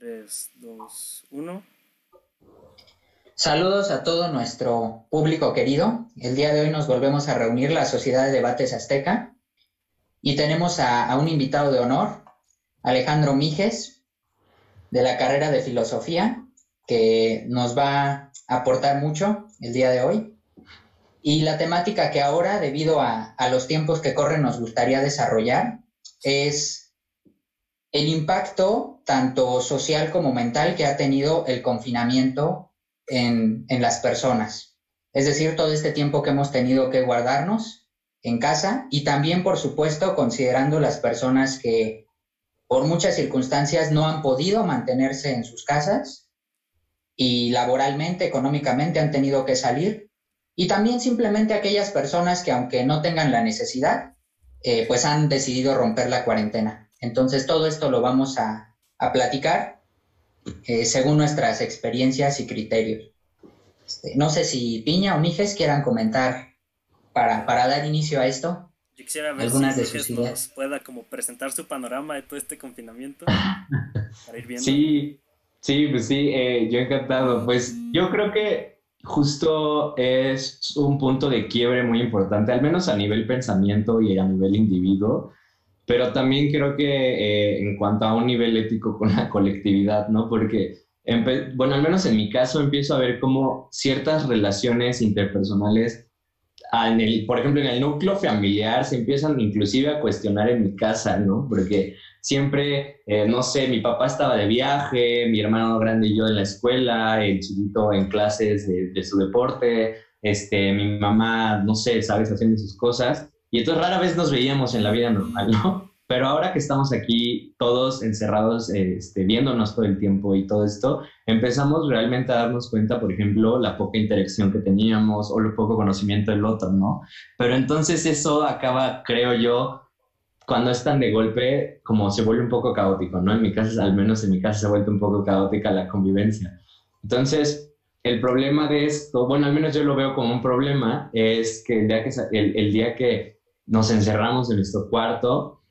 3, 2, 1. Saludos a todo nuestro público querido. El día de hoy nos volvemos a reunir la Sociedad de Debates Azteca y tenemos a, un invitado de honor, Alejandro Mijes, de la carrera de Filosofía, que nos va a aportar mucho el día de hoy. Y la temática que ahora, debido a, a los tiempos que corren, nos gustaría desarrollar es el impacto tanto social como mental que ha tenido el confinamiento en, en, las personas. Es decir, todo este tiempo que hemos tenido que guardarnos en casa y también, por supuesto, considerando las personas que por muchas circunstancias no han podido mantenerse en sus casas y laboralmente, económicamente han tenido que salir. Y también simplemente aquellas personas que aunque no tengan la necesidad, eh, pues han decidido romper la cuarentena. Entonces todo esto lo vamos a, platicar eh, según nuestras experiencias y criterios. Este, no sé si Piña o Mijes quieran comentar para, para dar inicio a esto. Yo quisiera ver algunas si de sus ideas. pueda como presentar su panorama de todo este confinamiento para ir viendo. Sí, sí, pues sí, eh, yo encantado. Pues yo creo que justo es un punto de quiebre muy importante, al menos a nivel pensamiento y a nivel individuo, pero también creo que eh, en cuanto a un nivel ético con la colectividad, ¿no? Porque, bueno, al menos en mi caso empiezo a ver cómo ciertas relaciones interpersonales, en el, por ejemplo, en el núcleo familiar se empiezan inclusive a cuestionar en mi casa, ¿no? Porque siempre, eh, no sé, mi papá estaba de viaje, mi hermano grande y yo en la escuela, el chiquito en clases de, su deporte, este, mi mamá, no sé, sabes, haciendo sus cosas. Y entonces rara vez nos veíamos en la vida normal, ¿no? Pero ahora que estamos aquí todos encerrados, este, viéndonos todo el tiempo y todo esto, empezamos realmente a darnos cuenta, por ejemplo, la poca interacción que teníamos o el poco conocimiento del otro, ¿no? Pero entonces eso acaba, creo yo, cuando es tan de golpe, como se vuelve un poco caótico, ¿no? En mi casa, al menos en mi casa, se ha vuelto un poco caótica la convivencia. Entonces, el problema de esto, bueno, al menos yo lo veo como un problema, es que el día que, el, día que nos encerramos en nuestro cuarto,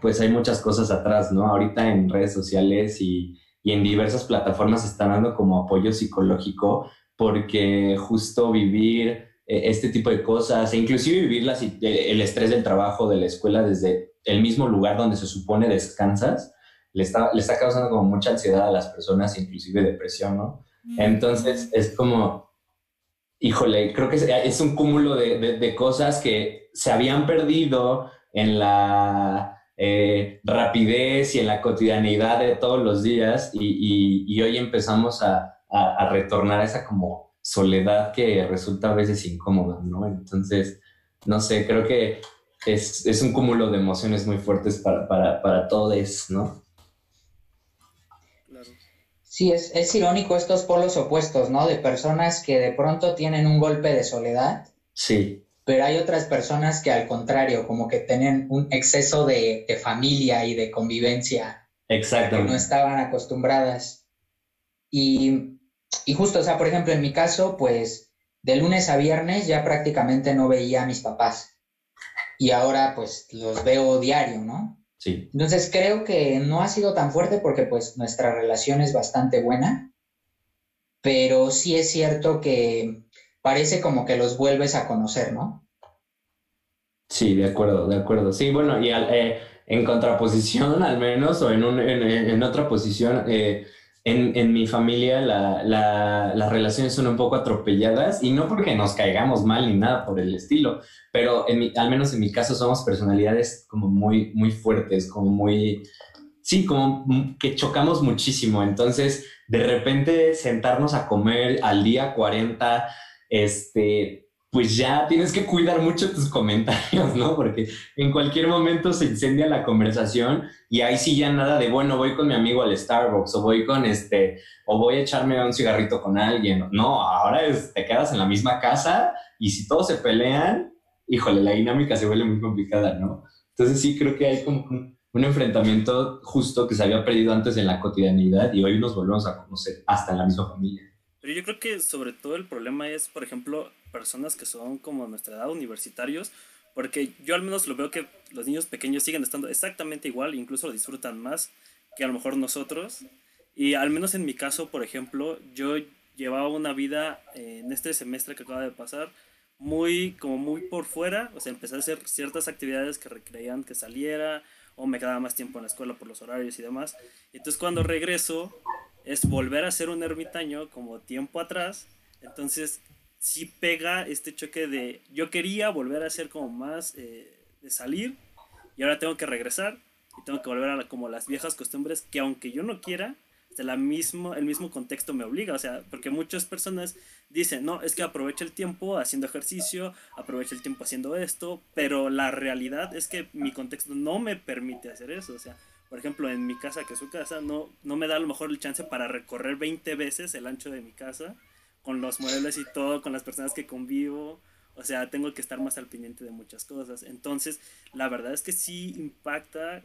pues hay muchas cosas atrás, ¿no? Ahorita en redes sociales y, y en diversas plataformas están dando como apoyo psicológico porque justo vivir eh, este tipo de cosas, e inclusive vivir el estrés del trabajo, de la escuela, desde el mismo lugar donde se supone descansas, le está, le está causando como mucha ansiedad a las personas, inclusive depresión, ¿no? Mm. Entonces es como, híjole, creo que es, un cúmulo de, de, cosas que se habían perdido en la eh, rapidez y en la cotidianidad de todos los días y, hoy empezamos a, a, a retornar a esa como soledad que resulta a veces incómoda, ¿no? Entonces, no sé, creo que es, es un cúmulo de emociones muy fuertes para, para, para todos, ¿no? Sí, es, es irónico estos polos opuestos, ¿no? De personas que de pronto tienen un golpe de soledad. Sí. Pero hay otras personas que al contrario, como que tienen un exceso de, de familia y de convivencia. Exacto. Que no estaban acostumbradas. Y y justo, o sea, por ejemplo, en mi caso, pues de lunes a viernes ya prácticamente no veía a mis papás. Y ahora pues los veo diario, ¿no? Sí. Entonces creo que no ha sido tan fuerte porque pues nuestra relación es bastante buena, pero sí es cierto que parece como que los vuelves a conocer, ¿no? Sí, de acuerdo, de acuerdo. Sí, bueno, y eh, en contraposición al menos, o en, un, en, otra posición, eh, en, en mi familia la, la, las relaciones son un poco atropelladas y no porque nos caigamos mal ni nada por el estilo, pero al menos en mi caso somos personalidades como muy, muy fuertes, como muy, sí, como que chocamos muchísimo. Entonces, de repente sentarnos a comer al día 40, este, pues ya tienes que cuidar mucho tus comentarios, ¿no? Porque en cualquier momento se incendia la conversación y ahí sí ya nada de, bueno, voy con mi amigo al Starbucks o voy con este, o voy a echarme un cigarrito con alguien. No, ahora te quedas en la misma casa y si todos se pelean, híjole, la dinámica se vuelve muy complicada, ¿no? Entonces sí creo que hay como un, un enfrentamiento justo que se había perdido antes en la cotidianidad y hoy nos volvemos a conocer hasta en la misma familia. Pero yo creo que sobre todo el problema es, por ejemplo, personas que son como nuestra edad, universitarios, porque yo al menos lo veo que los niños pequeños siguen estando exactamente igual, incluso lo disfrutan más que a lo mejor nosotros. Y al menos en mi caso, por ejemplo, yo llevaba una vida eh, en este semestre que acaba de pasar muy como muy por fuera, o sea, empecé a hacer ciertas actividades que requerían que saliera o me quedaba más tiempo en la escuela por los horarios y demás. Entonces cuando regreso es volver a ser un ermitaño como tiempo atrás. Entonces sí pega este choque de yo quería volver a ser como más eh, de salir y ahora tengo que regresar y tengo que volver a como las viejas costumbres que aunque yo no quiera, la mismo, el mismo contexto me obliga, o sea, porque muchas personas dicen, no, es que aprovecha el tiempo haciendo ejercicio, aprovecha el tiempo haciendo esto, pero la realidad es que mi contexto no me permite hacer eso, o sea, por ejemplo, en mi casa, que es su casa, no, no me da a lo mejor el chance para recorrer 20 veces el ancho de mi casa, con los muebles y todo, con las personas que convivo, o sea, tengo que estar más al pendiente de muchas cosas. Entonces, la verdad es que sí impacta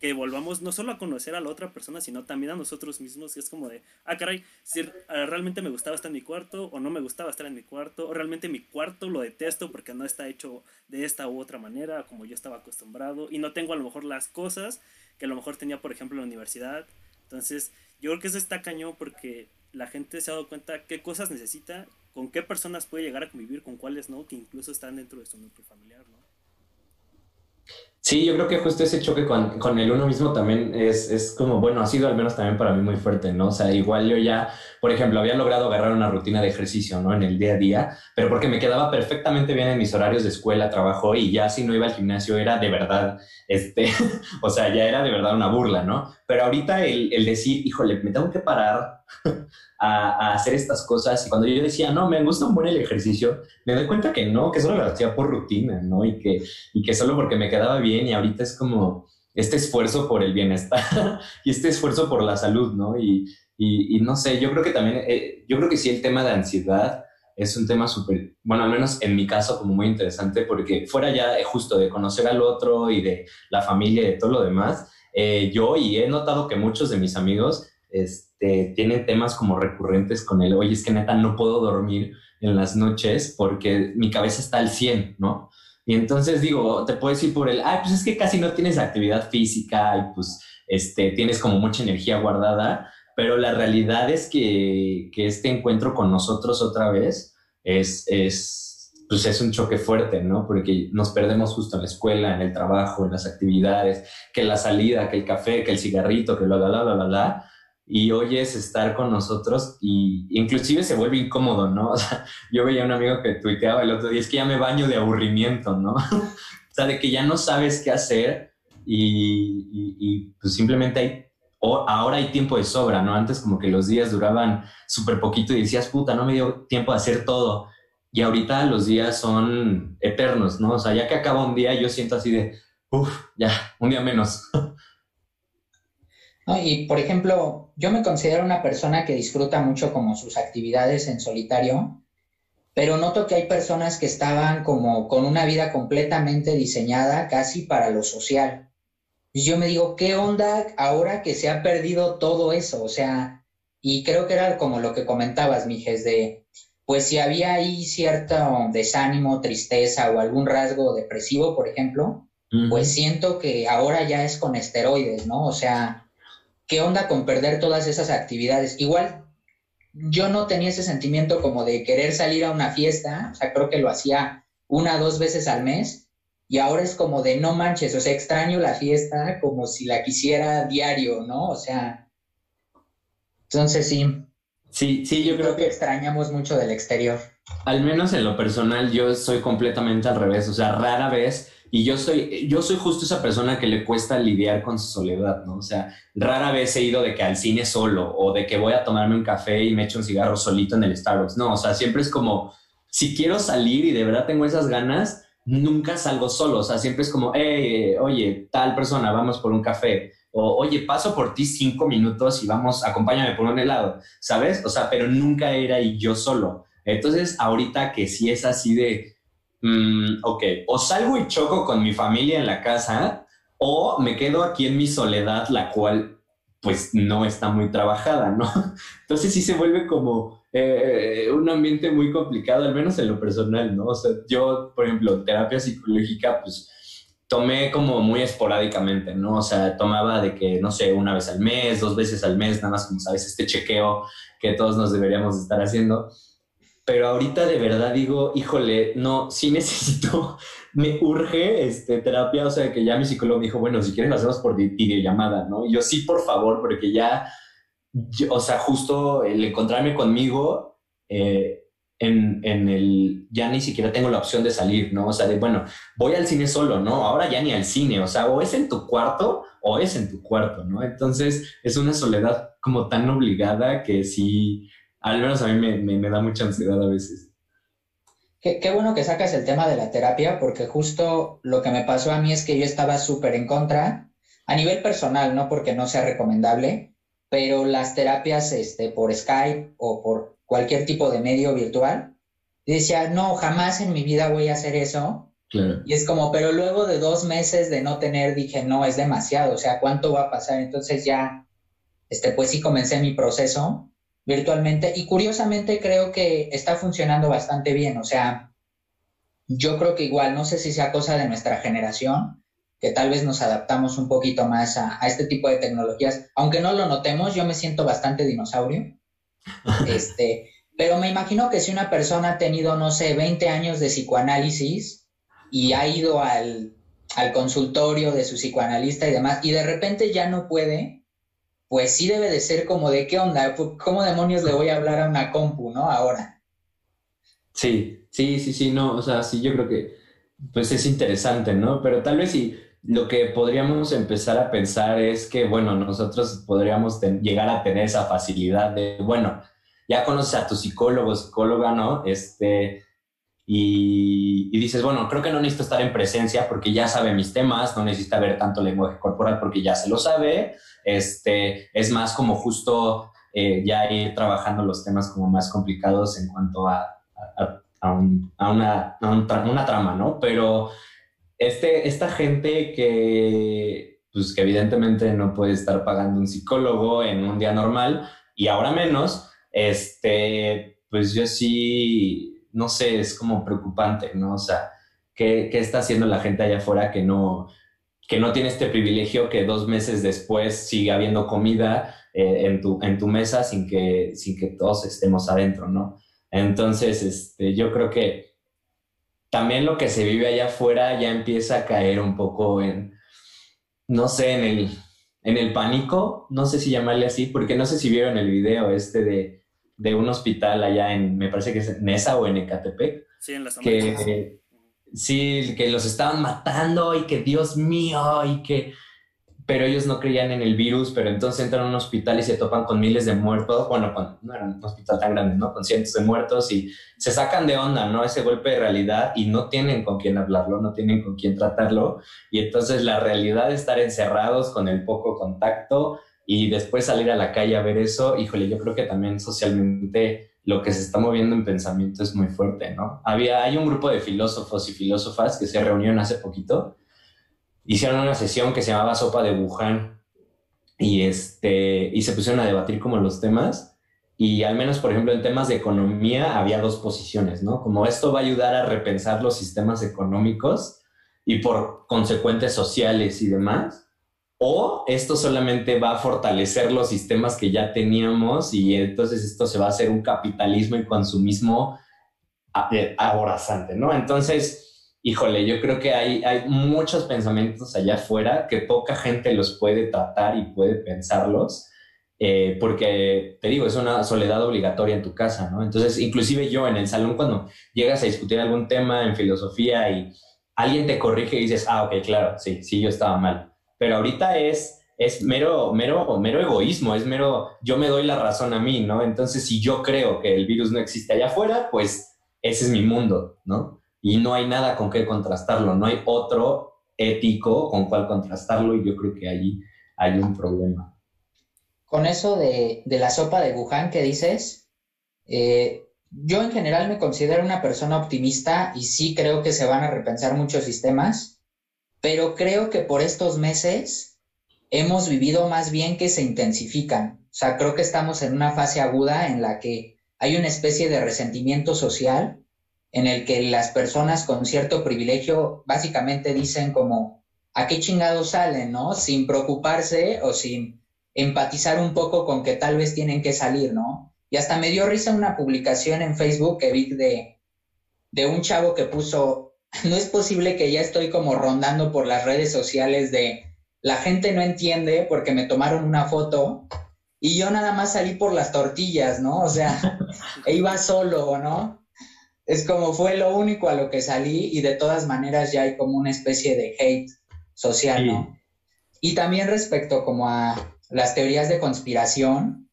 que volvamos no solo a conocer a la otra persona, sino también a nosotros mismos. Es como de, ah, caray, si realmente me gustaba estar en mi cuarto o no me gustaba estar en mi cuarto, o realmente mi cuarto lo detesto porque no está hecho de esta u otra manera, como yo estaba acostumbrado, y no tengo a lo mejor las cosas que a lo mejor tenía, por ejemplo, en la universidad. Entonces, yo creo que eso está cañón porque la gente se ha dado cuenta qué cosas necesita, con qué personas puede llegar a convivir, con cuáles no, que incluso están dentro de su núcleo familiar, ¿no? Sí, yo creo que justo ese choque con, con el uno mismo también es, es, como, bueno, ha sido al menos también para mí muy fuerte, ¿no? O sea, igual yo ya, por ejemplo, había logrado agarrar una rutina de ejercicio, ¿no? En el día a día, pero porque me quedaba perfectamente bien en mis horarios de escuela, trabajo y ya si no iba al gimnasio era de verdad, este, o sea, ya era de verdad una burla, ¿no? Pero ahorita el, el decir, híjole, me tengo que parar a, hacer estas cosas. Y cuando yo decía, no, me gusta un buen el ejercicio, me doy cuenta que no, que solo lo hacía por rutina, ¿no? Y que, y que solo porque me quedaba bien y ahorita es como este esfuerzo por el bienestar y este esfuerzo por la salud, ¿no? Y, y, no sé, yo creo que también, eh, yo creo que sí el tema de ansiedad es un tema súper, bueno, al menos en mi caso como muy interesante porque fuera ya justo de conocer al otro y de la familia y de todo lo demás, eh, yo y he notado que muchos de mis amigos este, tienen temas como recurrentes con él, oye, es que neta no puedo dormir en las noches porque mi cabeza está al 100, ¿no? Y entonces digo, te puedes ir por el, ay, pues es que casi no tienes actividad física y pues este, tienes como mucha energía guardada, pero la realidad es que, que este encuentro con nosotros otra vez es, es, pues es un choque fuerte, ¿no? Porque nos perdemos justo en la escuela, en el trabajo, en las actividades, que la salida, que el café, que el cigarrito, que bla, bla, bla, bla, bla, bla y oyes estar con nosotros y inclusive se vuelve incómodo, ¿no? O sea, yo veía a un amigo que tuiteaba el otro día, es que ya me baño de aburrimiento, ¿no? o sea, de que ya no sabes qué hacer y, y, pues simplemente hay, o ahora hay tiempo de sobra, ¿no? Antes como que los días duraban súper poquito y decías, puta, no me dio tiempo de hacer todo. Y ahorita los días son eternos, ¿no? O sea, ya que acaba un día, yo siento así de, uff, ya, un día menos. Y por ejemplo, yo me considero una persona que disfruta mucho como sus actividades en solitario, pero noto que hay personas que estaban como con una vida completamente diseñada casi para lo social. Y yo me digo, ¿qué onda ahora que se ha perdido todo eso? O sea, y creo que era como lo que comentabas, Mijes, de, pues si había ahí cierto desánimo, tristeza o algún rasgo depresivo, por ejemplo, pues siento que ahora ya es con esteroides, ¿no? O sea, ¿qué onda con perder todas esas actividades? Igual yo no tenía ese sentimiento como de querer salir a una fiesta, o sea, creo que lo hacía una o dos veces al mes, y ahora es como de no manches, o sea, extraño la fiesta como si la quisiera diario, ¿no? O sea, entonces sí. Sí, sí, yo creo, que extrañamos mucho del exterior. Al menos en lo personal, yo soy completamente al revés, o sea, rara vez y yo soy, yo soy justo esa persona que le cuesta lidiar con su soledad, ¿no? O sea, rara vez he ido de que al cine solo o de que voy a tomarme un café y me echo un cigarro solito en el Starbucks. No, o sea, siempre es como, si quiero salir y de verdad tengo esas ganas, nunca salgo solo. O sea, siempre es como, hey, oye, tal persona, vamos por un café. O, oye, paso por ti cinco minutos y vamos, acompáñame por un helado, ¿sabes? O sea, pero nunca era y yo solo. Entonces, ahorita que sí es así de, Mm, ok, o salgo y choco con mi familia en la casa, o me quedo aquí en mi soledad, la cual pues no está muy trabajada, ¿no? Entonces sí se vuelve como eh, un ambiente muy complicado, al menos en lo personal, ¿no? O sea, yo, por ejemplo, terapia psicológica, pues tomé como muy esporádicamente, ¿no? O sea, tomaba de que, no sé, una vez al mes, dos veces al mes, nada más como sabes, este chequeo que todos nos deberíamos estar haciendo. Pero ahorita de verdad digo, híjole, no, sí necesito, me urge este, terapia, o sea, que ya mi psicólogo dijo, bueno, si quieren lo hacemos por videollamada, ¿no? Y yo sí, por favor, porque ya, o sea, justo el encontrarme conmigo, eh, en, en, el, ya ni siquiera tengo la opción de salir, ¿no? O sea, de, bueno, voy al cine solo, ¿no? Ahora ya ni al cine, o sea, o es en tu cuarto o es en tu cuarto, ¿no? Entonces es una soledad como tan obligada que sí, al menos a mí me, me, da mucha ansiedad a veces. Qué, qué, bueno que sacas el tema de la terapia, porque justo lo que me pasó a mí es que yo estaba súper en contra, a nivel personal, no porque no sea recomendable, pero las terapias este, por Skype o por cualquier tipo de medio virtual. Decía, no, jamás en mi vida voy a hacer eso. Y es como, pero luego de dos meses de no tener, dije, no, es demasiado, o sea, ¿cuánto va a pasar? Entonces ya, este, pues sí comencé mi proceso virtualmente. Y curiosamente creo que está funcionando bastante bien, o sea, yo creo que igual, no sé si sea cosa de nuestra generación, que tal vez nos adaptamos un poquito más a, a este tipo de tecnologías, aunque no lo notemos, yo me siento bastante dinosaurio. Este, pero me imagino que si una persona ha tenido, no sé, 20 años de psicoanálisis y ha ido al, consultorio de su psicoanalista y demás, y de repente ya no puede, pues sí debe de ser como de qué onda, ¿cómo demonios le voy a hablar a una compu, no? Ahora. Sí, sí, sí, sí, no, o sea, sí, yo creo que pues es interesante, ¿no? Pero tal vez si lo que podríamos empezar a pensar es que, bueno, nosotros podríamos llegar a tener esa facilidad de, bueno, ya conoces a tu psicólogo, psicóloga, ¿no? Este, y, dices, bueno, creo que no necesito estar en presencia porque ya sabe mis temas, no necesita ver tanto lenguaje corporal porque ya se lo sabe, este, es más como justo eh, ya ir trabajando los temas como más complicados en cuanto a, a, una, una trama, ¿no? Pero este, esta gente que, pues, que evidentemente no puede estar pagando un psicólogo en un día normal y ahora menos, este, pues yo sí, no sé, es como preocupante, ¿no? O sea, ¿qué, qué está haciendo la gente allá afuera que no, que no tiene este privilegio que dos meses después sigue habiendo comida eh, en, tu, en tu mesa sin que, sin que todos estemos adentro, ¿no? Entonces, este, yo creo que también lo que se vive allá afuera ya empieza a caer un poco en, no sé, en el, en el pánico, no sé si llamarle así, porque no sé si vieron el video este de, de un hospital allá en, me parece que es en Nesa o en Ecatepec. Sí, en las que, Sí, que los estaban matando y que Dios mío y que pero ellos no creían en el virus, pero entonces entran a un hospital y se topan con miles de muertos, bueno, no era un hospital tan grande, ¿no? Con cientos de muertos y se sacan de onda, ¿no? Ese golpe de realidad y no tienen con quién hablarlo, no tienen con quién tratarlo y entonces la realidad de estar encerrados con el poco contacto y después salir a la calle a ver eso, híjole, yo creo que también socialmente lo que se está moviendo en pensamiento es muy fuerte, ¿no? Había, hay un grupo de filósofos y filósofas que se reunieron hace poquito hicieron una sesión que se llamaba Sopa de Wuhan y, este, y se pusieron a debatir como los temas y al menos, por ejemplo, en temas de economía había dos posiciones, ¿no? Como esto va a ayudar a repensar los sistemas económicos y por consecuentes sociales y demás, o esto solamente va a fortalecer los sistemas que ya teníamos y entonces esto se va a hacer un capitalismo y consumismo aborazante, ¿no? Entonces, híjole, yo creo que hay, hay muchos pensamientos allá afuera que poca gente los puede tratar y puede pensarlos, eh, porque te digo, es una soledad obligatoria en tu casa, ¿no? Entonces, inclusive yo en el salón, cuando llegas a discutir algún tema en filosofía y alguien te corrige y dices, ah, ok, claro, sí, sí, yo estaba mal. Pero ahorita es, es mero, mero, mero egoísmo, es mero, yo me doy la razón a mí, ¿no? Entonces, si yo creo que el virus no existe allá afuera, pues ese es mi mundo, ¿no? y no hay nada con qué contrastarlo, no hay otro ético con cuál contrastarlo y yo creo que allí hay un problema. Con eso de, la sopa de Wuhan que dices, eh, yo en general me considero una persona optimista y sí creo que se van a repensar muchos sistemas, pero creo que por estos meses hemos vivido más bien que se intensifican. O sea, creo que estamos en una fase aguda en la que hay una especie de resentimiento social en el que las personas con cierto privilegio básicamente dicen como, ¿a qué chingados salen, no? Sin preocuparse o sin empatizar un poco con que tal vez tienen que salir, ¿no? Y hasta me dio risa una publicación en Facebook que vi de, de un chavo que puso, no es posible que ya estoy como rondando por las redes sociales de la gente no entiende porque me tomaron una foto y yo nada más salí por las tortillas, ¿no? O sea, e iba solo, ¿no? es como fue lo único a lo que salí y de todas maneras ya hay como una especie de hate social, ¿no? Y también respecto como a las teorías de conspiración,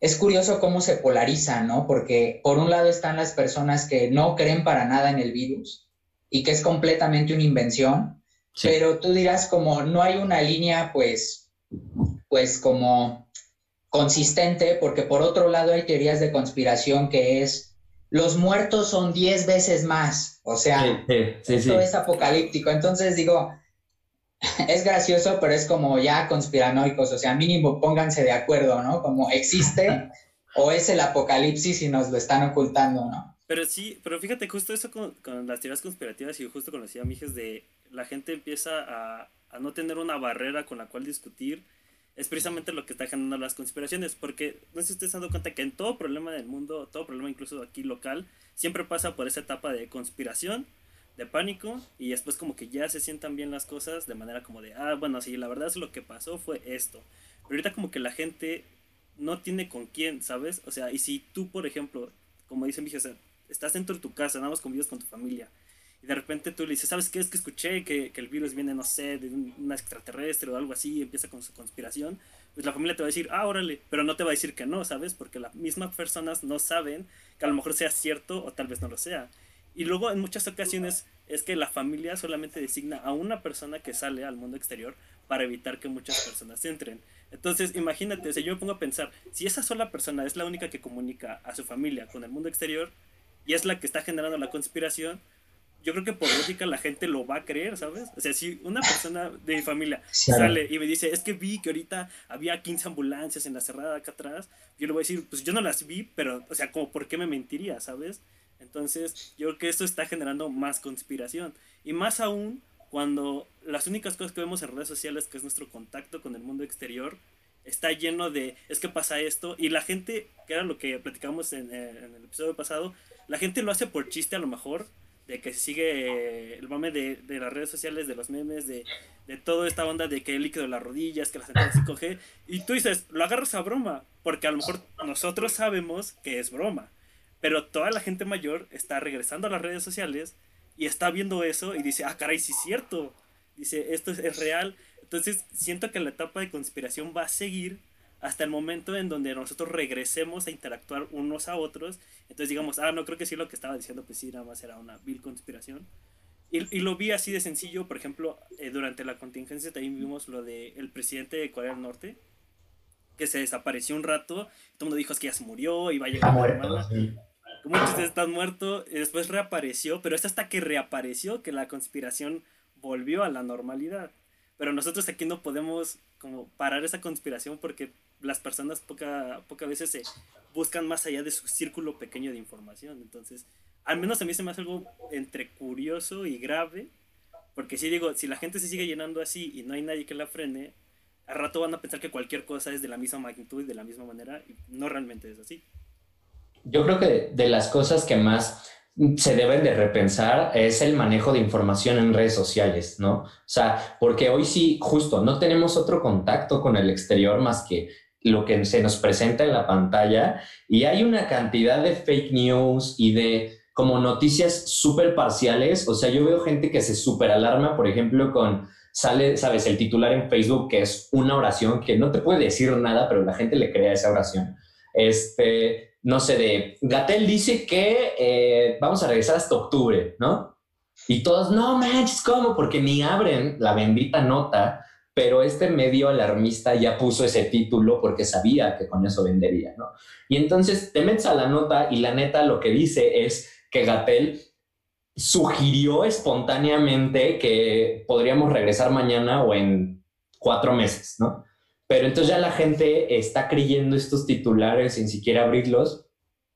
es curioso cómo se polarizan, ¿no? Porque por un lado están las personas que no creen para nada en el virus y que es completamente una invención, pero tú dirás como no hay una línea pues, pues como consistente, porque por otro lado hay teorías de conspiración que es los muertos son 10 veces más. O sea, esto es apocalíptico. Entonces digo, es gracioso, pero es como ya conspiranoicos. O sea, mínimo pónganse de acuerdo, ¿no? Como existe o es el apocalipsis y nos lo están ocultando, ¿no? Pero sí, pero fíjate, justo eso con, las teorías conspirativas y justo con los Mijes de la gente empieza a, no tener una barrera con la cual discutir es precisamente lo que está generando las conspiraciones, porque no sé si ustedes han dado cuenta que en todo problema del mundo, todo problema incluso aquí local, siempre pasa por esa etapa de conspiración, de pánico, y después como que ya se sientan bien las cosas de manera como de, ah, bueno, sí, la verdad es lo que pasó fue esto. Pero ahorita como que la gente no tiene con quién, ¿sabes? O sea, y si tú, por ejemplo, como dicen, o sea, estás dentro de tu casa, nada más convives con tu familia, y de repente tú le dices, ¿sabes qué? Es que escuché que, que el virus viene, no sé, de un, extraterrestre o algo así, y empieza con su conspiración, pues la familia te va a decir, ah, órale, pero no te va a decir que no, ¿sabes? Porque las mismas personas no saben que a lo mejor sea cierto o tal vez no lo sea. Y luego en muchas ocasiones es que la familia solamente designa a una persona que sale al mundo exterior para evitar que muchas personas entren. Entonces, imagínate, sea, yo me pongo a pensar, si esa sola persona es la única que comunica a su familia con el mundo exterior y es la que está generando la conspiración, yo creo que por lógica la gente lo va a creer, ¿sabes? O sea, si una persona de mi familia sale y me dice, es que vi que ahorita había 15 ambulancias en la cerrada acá atrás, yo le voy a decir, pues yo no las vi, pero, o sea, como, ¿por qué me mentiría, ¿sabes? Entonces, yo creo que esto está generando más conspiración. Y más aún cuando las únicas cosas que vemos en redes sociales, que es nuestro contacto con el mundo exterior, está lleno de, es que pasa esto, y la gente, que era lo que platicamos en, eh, el episodio pasado, la gente lo hace por chiste a lo mejor, de que sigue el mame de, de, las redes sociales, de los memes, de, de toda esta onda de que el líquido de las rodillas, que las entradas 5G, y tú dices, lo agarras a broma, porque a lo mejor nosotros sabemos que es broma, pero toda la gente mayor está regresando a las redes sociales y está viendo eso y dice, ah, caray, sí es cierto, dice, esto es, es real, entonces siento que la etapa de conspiración va a seguir hasta el momento en donde nosotros regresemos a interactuar unos a otros. Entonces digamos, ah, no creo que sí lo que estaba diciendo, pues sí, nada más era una vil conspiración. Y, y lo vi así de sencillo, por ejemplo, eh, durante la contingencia también vimos lo del el presidente de Corea del Norte, que se desapareció un rato, todo el mundo dijo es que ya se murió, iba a llegar a hermana. Como muchos de están muertos, y después reapareció, pero es hasta que reapareció que la conspiración volvió a la normalidad. Pero nosotros aquí no podemos como parar esa conspiración porque las personas poca, pocas veces se buscan más allá de su círculo pequeño de información. Entonces, al menos a mí se me hace algo entre curioso y grave, porque si digo, si la gente se sigue llenando así y no hay nadie que la frene, al rato van a pensar que cualquier cosa es de la misma magnitud y de la misma manera, y no realmente es así. Yo creo que de las cosas que más se deben de repensar es el manejo de información en redes sociales, ¿no? O sea, porque hoy sí, justo, no tenemos otro contacto con el exterior más que lo que se nos presenta en la pantalla y hay una cantidad de fake news y de como noticias súper parciales. O sea, yo veo gente que se súper alarma, por ejemplo, con, sale, sabes, el titular en Facebook que es una oración que no te puede decir nada, pero la gente le crea esa oración. Este, no sé, de Gatel dice que eh, vamos a regresar hasta octubre, ¿no? Y todos, no manches, ¿cómo? Porque ni abren la bendita nota pero este medio alarmista ya puso ese título porque sabía que con eso vendería, ¿no? Y entonces te metes a la nota y la neta lo que dice es que Gatel sugirió espontáneamente que podríamos regresar mañana o en cuatro meses, ¿no? Pero entonces ya la gente está creyendo estos titulares sin siquiera abrirlos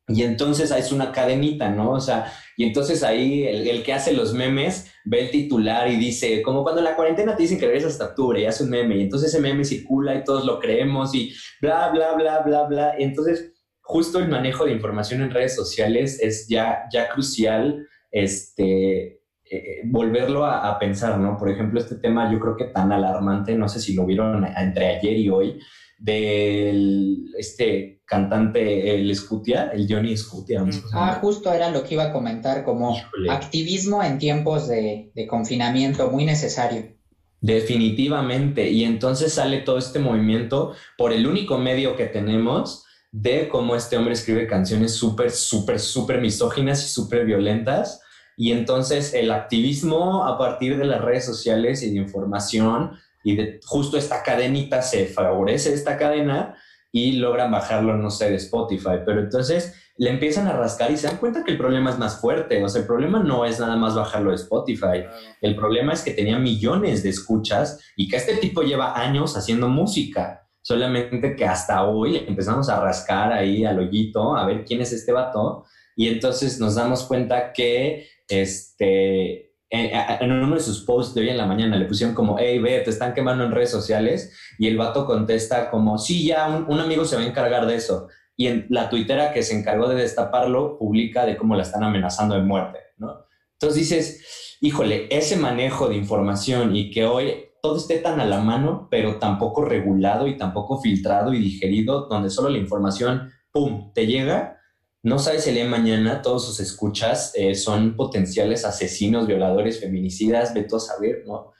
Y entonces es una cadenita, ¿no? O sea, y entonces ahí el, que hace los memes ve el titular y dice, como cuando en la cuarentena te dicen que regresas hasta octubre y hace un meme, y entonces ese meme circula y todos lo creemos y bla, bla, bla, bla, bla. Entonces, justo el manejo de información en redes sociales es ya, ya crucial, este, eh, volverlo a, pensar, ¿no? Por ejemplo, este tema yo creo que tan alarmante, no sé si lo vieron entre ayer y hoy, del este cantante, el Scutia, el Johnny Scutia. ah, justo era lo que iba a comentar, como activismo en tiempos de, de confinamiento, muy necesario. Definitivamente. Y entonces sale todo este movimiento por el único medio que tenemos de cómo este hombre escribe canciones súper, súper, súper misóginas y súper violentas y entonces el activismo a partir de las redes sociales y de información y de justo esta cadenita se favorece esta cadena y logran bajarlo, no sé, de Spotify. Pero entonces le empiezan a rascar y se dan cuenta que el problema es más fuerte. O sea, el problema no es nada más bajarlo de Spotify. El problema es que tenía millones de escuchas y que este tipo lleva años haciendo música. Solamente que hasta hoy empezamos a rascar ahí al hoyito a ver quién es este vato. Y entonces nos damos cuenta que este, en, uno de sus posts de hoy en la mañana le pusieron como, hey, ve, te están quemando en redes sociales. Y el vato contesta como, sí, ya un, amigo se va a encargar de eso. Y en la tuitera que se encargó de destaparlo publica de cómo la están amenazando de muerte, ¿no? Entonces dices, híjole, ese manejo de información y que hoy todo esté tan a la mano, pero tampoco regulado y tampoco filtrado y digerido, donde solo la información, ¡pum!, te llega, no sabes si el día de mañana todos sus escuchas eh, son potenciales asesinos, violadores, feminicidas, ve a saber, ¿no?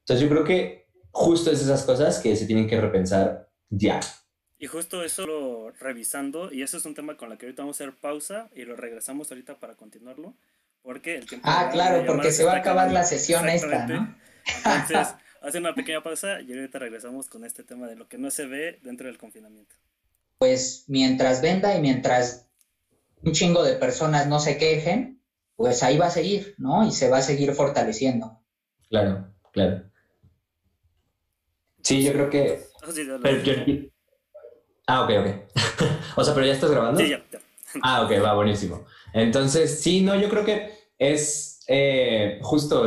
Entonces yo creo que justo es esas cosas que se tienen que repensar ya. Y justo eso lo revisando, y eso es un tema con el que ahorita vamos a hacer pausa y lo regresamos ahorita para continuarlo, porque el tiempo... Ah, claro, porque se va a acabar la sesión esta, ¿no? Entonces, hace una pequeña pausa y ahorita regresamos con este tema de lo que no se ve dentro del confinamiento. Pues mientras venda y mientras un chingo de personas no se quejen, pues ahí va a seguir, ¿no? Y se va a seguir fortaleciendo. Claro, claro. Sí, yo creo que... Ah, ok, ok. o sea, pero ya estás grabando. Sí, ya. ah, ok, va, buenísimo. Entonces, sí, no, yo creo que es eh, justo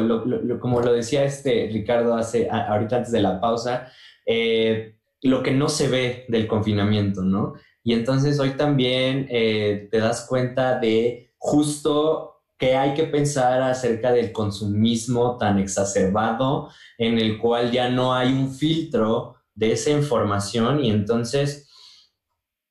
como lo decía este Ricardo hace ahorita antes de la pausa, eh, lo que no se ve del confinamiento, ¿no? Y entonces hoy también eh, te das cuenta de justo que hay que pensar acerca del consumismo tan exacerbado en el cual ya no hay un filtro de esa información y entonces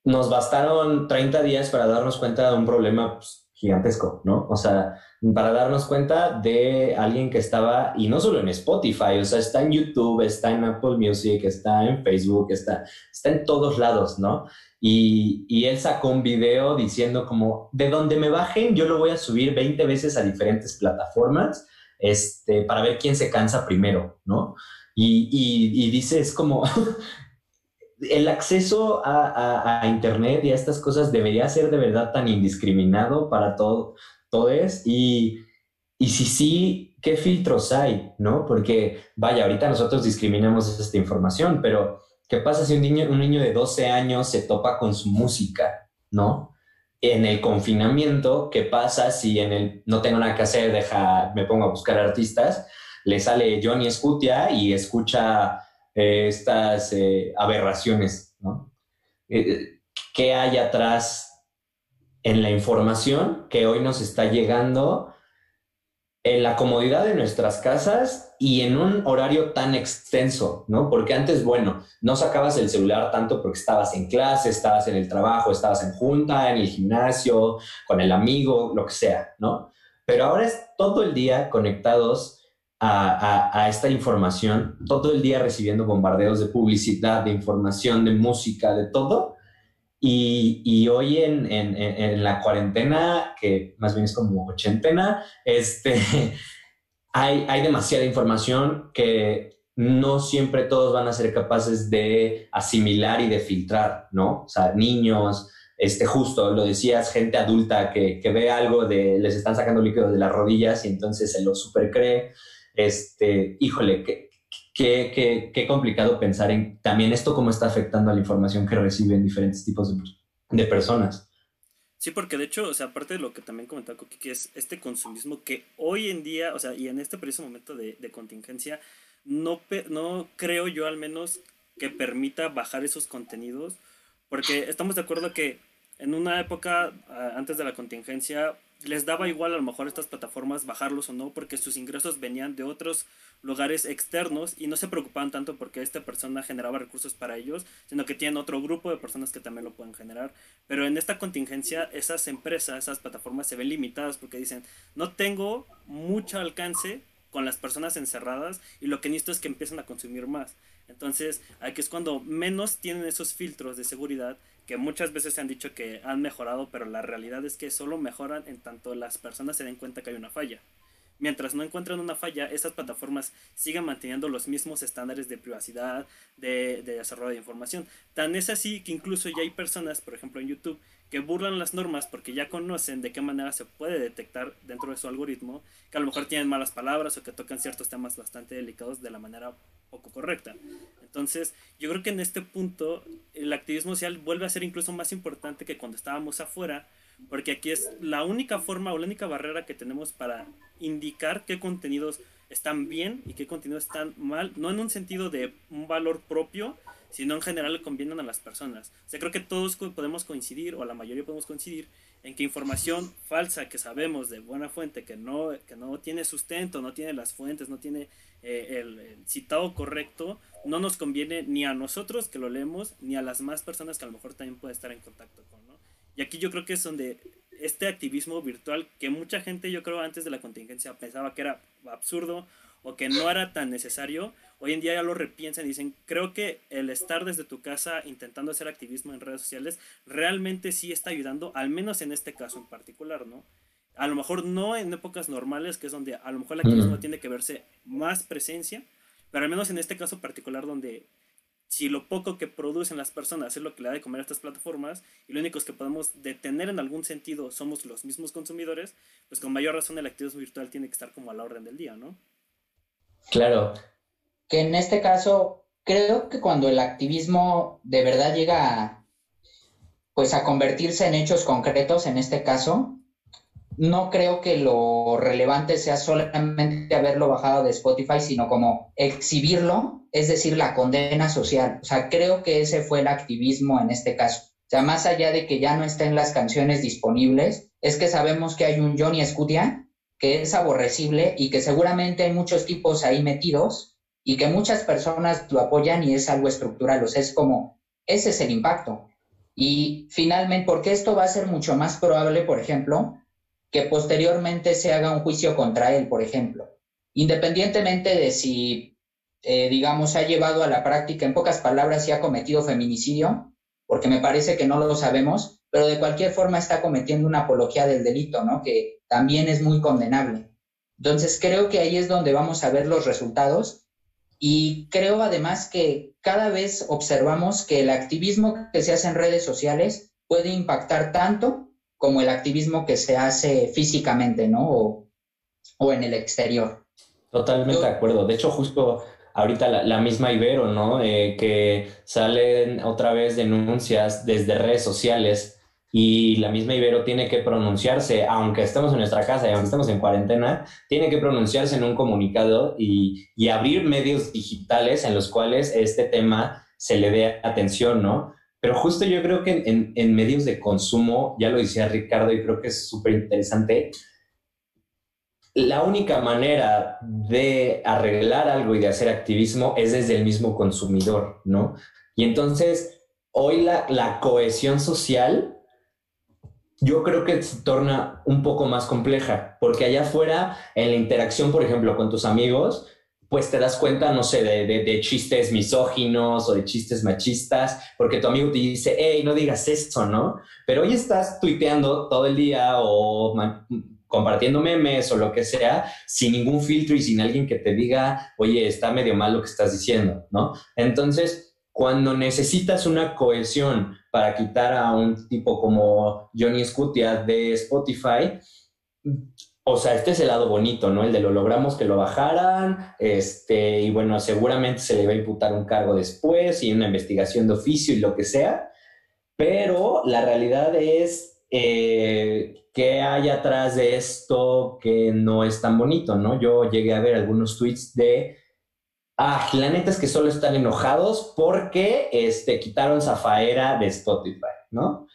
nos bastaron 30 días para darnos cuenta de un problema pues, gigantesco, ¿no? O sea, para darnos cuenta de alguien que estaba, y no solo en Spotify, o sea, está en YouTube, está en Apple Music, está en Facebook, está, está en todos lados, ¿no? Y, él sacó un video diciendo como, de donde me bajen, yo lo voy a subir 20 veces a diferentes plataformas este, para ver quién se cansa primero, ¿no? Y, dice, es como, el acceso a, Internet y a estas cosas debería ser de verdad tan indiscriminado para todo, todos. Y, y si sí, ¿qué filtros hay? ¿No? Porque, vaya, ahorita nosotros discriminamos esta información, pero ¿Qué pasa si un niño, un niño de 12 años se topa con su música, ¿no? En el confinamiento, ¿qué pasa si en el no tengo nada que hacer, deja, me pongo a buscar artistas, le sale Johnny Scutia y escucha eh, estas eh, aberraciones, ¿no? Eh, ¿Qué hay atrás en la información que hoy nos está llegando en la comodidad de nuestras casas y en un horario tan extenso, ¿no? Porque antes, bueno, no sacabas el celular tanto porque estabas en clase, estabas en el trabajo, estabas en junta, en el gimnasio, con el amigo, lo que sea, ¿no? Pero ahora es todo el día conectados a, esta información, todo el día recibiendo bombardeos de publicidad, de información, de música, de todo, y, hoy en, la cuarentena, que más bien es como ochentena, este, hay, hay demasiada información que no siempre todos van a ser capaces de asimilar y de filtrar, ¿no? O sea, niños, este, justo lo decías, gente adulta que, que ve algo de, les están sacando líquido de las rodillas y entonces se lo super cree. Este, híjole, que qué, qué, complicado pensar en también esto cómo está afectando a la información que reciben diferentes tipos de, personas. Sí, porque de hecho, o sea, aparte de lo que también comentaba Coqui, que es este consumismo que hoy en día, o sea, y en este preciso momento de, de contingencia, no, no creo yo al menos que permita bajar esos contenidos, porque estamos de acuerdo que en una época antes de la contingencia les daba igual a lo mejor estas plataformas bajarlos o no, porque sus ingresos venían de otros lugares externos y no se preocupaban tanto porque esta persona generaba recursos para ellos, sino que tienen otro grupo de personas que también lo pueden generar. Pero en esta contingencia esas empresas, esas plataformas se ven limitadas porque dicen, no tengo mucho alcance con las personas encerradas y lo que necesito es que empiecen a consumir más. Entonces, aquí es cuando menos tienen esos filtros de seguridad que muchas veces se han dicho que han mejorado, pero la realidad es que solo mejoran en tanto las personas se den cuenta que hay una falla mientras no encuentran una falla, esas plataformas siguen manteniendo los mismos estándares de privacidad, de, desarrollo de información. Tan es así que incluso ya hay personas, por ejemplo en YouTube, que burlan las normas porque ya conocen de qué manera se puede detectar dentro de su algoritmo que a lo mejor tienen malas palabras o que tocan ciertos temas bastante delicados de la manera poco correcta. Entonces, yo creo que en este punto el activismo social vuelve a ser incluso más importante que cuando estábamos afuera, porque aquí es la única forma o la única barrera que tenemos para indicar qué contenidos están bien y qué contenidos están mal, no en un sentido de un valor propio, sino en general le convienen a las personas. O sea, creo que todos podemos coincidir, o la mayoría podemos coincidir, en que información falsa que sabemos de buena fuente, que no, que no tiene sustento, no tiene las fuentes, no tiene eh, el, citado correcto, no nos conviene ni a nosotros que lo leemos, ni a las más personas que a lo mejor también puede estar en contacto con, ¿no? Y aquí yo creo que es donde este activismo virtual que mucha gente yo creo antes de la contingencia pensaba que era absurdo o que no era tan necesario, hoy en día ya lo repiensan y dicen, creo que el estar desde tu casa intentando hacer activismo en redes sociales realmente sí está ayudando, al menos en este caso en particular, ¿no? A lo mejor no en épocas normales, que es donde a lo mejor el activismo tiene que verse más presencia, pero al menos en este caso particular donde si lo poco que producen las personas es lo que le da de comer a estas plataformas y lo único que podemos detener en algún sentido somos los mismos consumidores, pues con mayor razón el activismo virtual tiene que estar como a la orden del día, ¿no? Claro. Que en este caso, creo que cuando el activismo de verdad llega a, pues a convertirse en hechos concretos, en este caso, no creo que lo relevante sea solamente haberlo bajado de Spotify, sino como exhibirlo, es decir, la condena social. O sea, creo que ese fue el activismo en este caso. O sea, más allá de que ya no estén las canciones disponibles, es que sabemos que hay un Johnny Scutia que es aborrecible y que seguramente hay muchos tipos ahí metidos y que muchas personas lo apoyan y es algo estructural. O sea, es como, ese es el impacto. Y finalmente, porque esto va a ser mucho más probable, por ejemplo, que posteriormente se haga un juicio contra él, por ejemplo. Independientemente de si, eh, digamos, ha llevado a la práctica, en pocas palabras, si ha cometido feminicidio, porque me parece que no lo sabemos, pero de cualquier forma está cometiendo una apología del delito, ¿no? Que también es muy condenable. Entonces creo que ahí es donde vamos a ver los resultados y creo además que cada vez observamos que el activismo que se hace en redes sociales puede impactar tanto como el activismo que se hace físicamente, ¿no? O, en el exterior. Totalmente de acuerdo. De hecho, justo ahorita la, misma Ibero, ¿no? Eh, que salen otra vez denuncias desde redes sociales y la misma Ibero tiene que pronunciarse, aunque estemos en nuestra casa y aunque estemos en cuarentena, tiene que pronunciarse en un comunicado y, y abrir medios digitales en los cuales este tema se le dé atención, ¿no? Pero justo yo creo que en, medios de consumo, ya lo decía Ricardo y creo que es súper interesante, la única manera de arreglar algo y de hacer activismo es desde el mismo consumidor, ¿no? Y entonces, hoy la, la cohesión social yo creo que se torna un poco más compleja, porque allá afuera, en la interacción, por ejemplo, con tus amigos, pues te das cuenta, no sé, de, chistes misóginos o de chistes machistas, porque tu amigo te dice, hey, no digas eso, ¿no? Pero hoy estás tuiteando todo el día o compartiendo memes o lo que sea, sin ningún filtro y sin alguien que te diga, oye, está medio mal lo que estás diciendo, ¿no? Entonces, cuando necesitas una cohesión para quitar a un tipo como Johnny Scutia de Spotify, o sea, este es el lado bonito, ¿no? El de lo logramos que lo bajaran, este, y bueno, seguramente se le va a imputar un cargo después y una investigación de oficio y lo que sea, pero la realidad es eh, qué hay atrás de esto que no es tan bonito, ¿no? Yo llegué a ver algunos tweets de, ah, la neta es que solo están enojados porque este, quitaron Zafaera de Spotify, ¿no?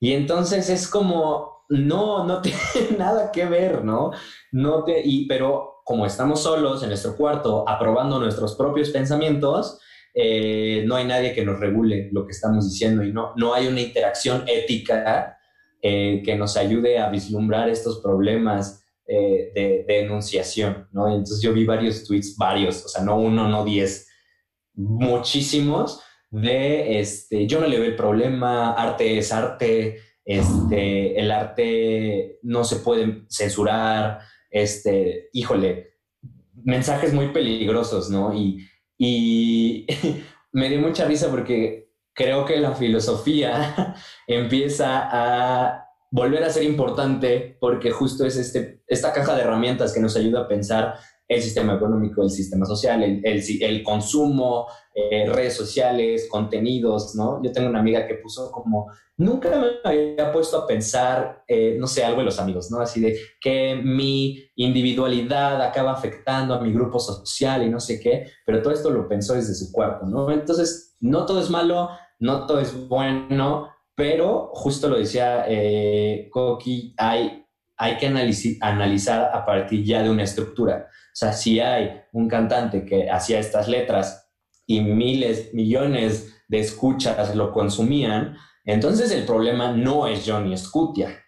Y entonces es como, no, no tiene nada que ver, ¿no? no te, y, pero como estamos solos en nuestro cuarto aprobando nuestros propios pensamientos, eh, no hay nadie que nos regule lo que estamos diciendo y no, no hay una interacción ética eh, que nos ayude a vislumbrar estos problemas eh, de, de, enunciación, ¿no? entonces yo vi varios tweets, varios, o sea, no uno, no diez, muchísimos de, este, yo no le veo el problema, arte es arte, este, el arte no se puede censurar, este, híjole, mensajes muy peligrosos, ¿no? Y, y me dio mucha risa porque creo que la filosofía empieza a volver a ser importante porque justo es este, esta caja de herramientas que nos ayuda a pensar el sistema económico, el sistema social, el, el, consumo, eh, redes sociales, contenidos, ¿no? Yo tengo una amiga que puso como, nunca me había puesto a pensar, eh, no sé, algo de los amigos, ¿no? Así de que mi individualidad acaba afectando a mi grupo social y no sé qué, pero todo esto lo pensó desde su cuerpo, ¿no? Entonces, no todo es malo, no todo es bueno, pero justo lo decía eh, Koki, hay, hay que analizar a partir ya de una estructura. O sea, si hay un cantante que hacía estas letras y miles, millones de escuchas lo consumían, entonces el problema no es Johnny Scutia.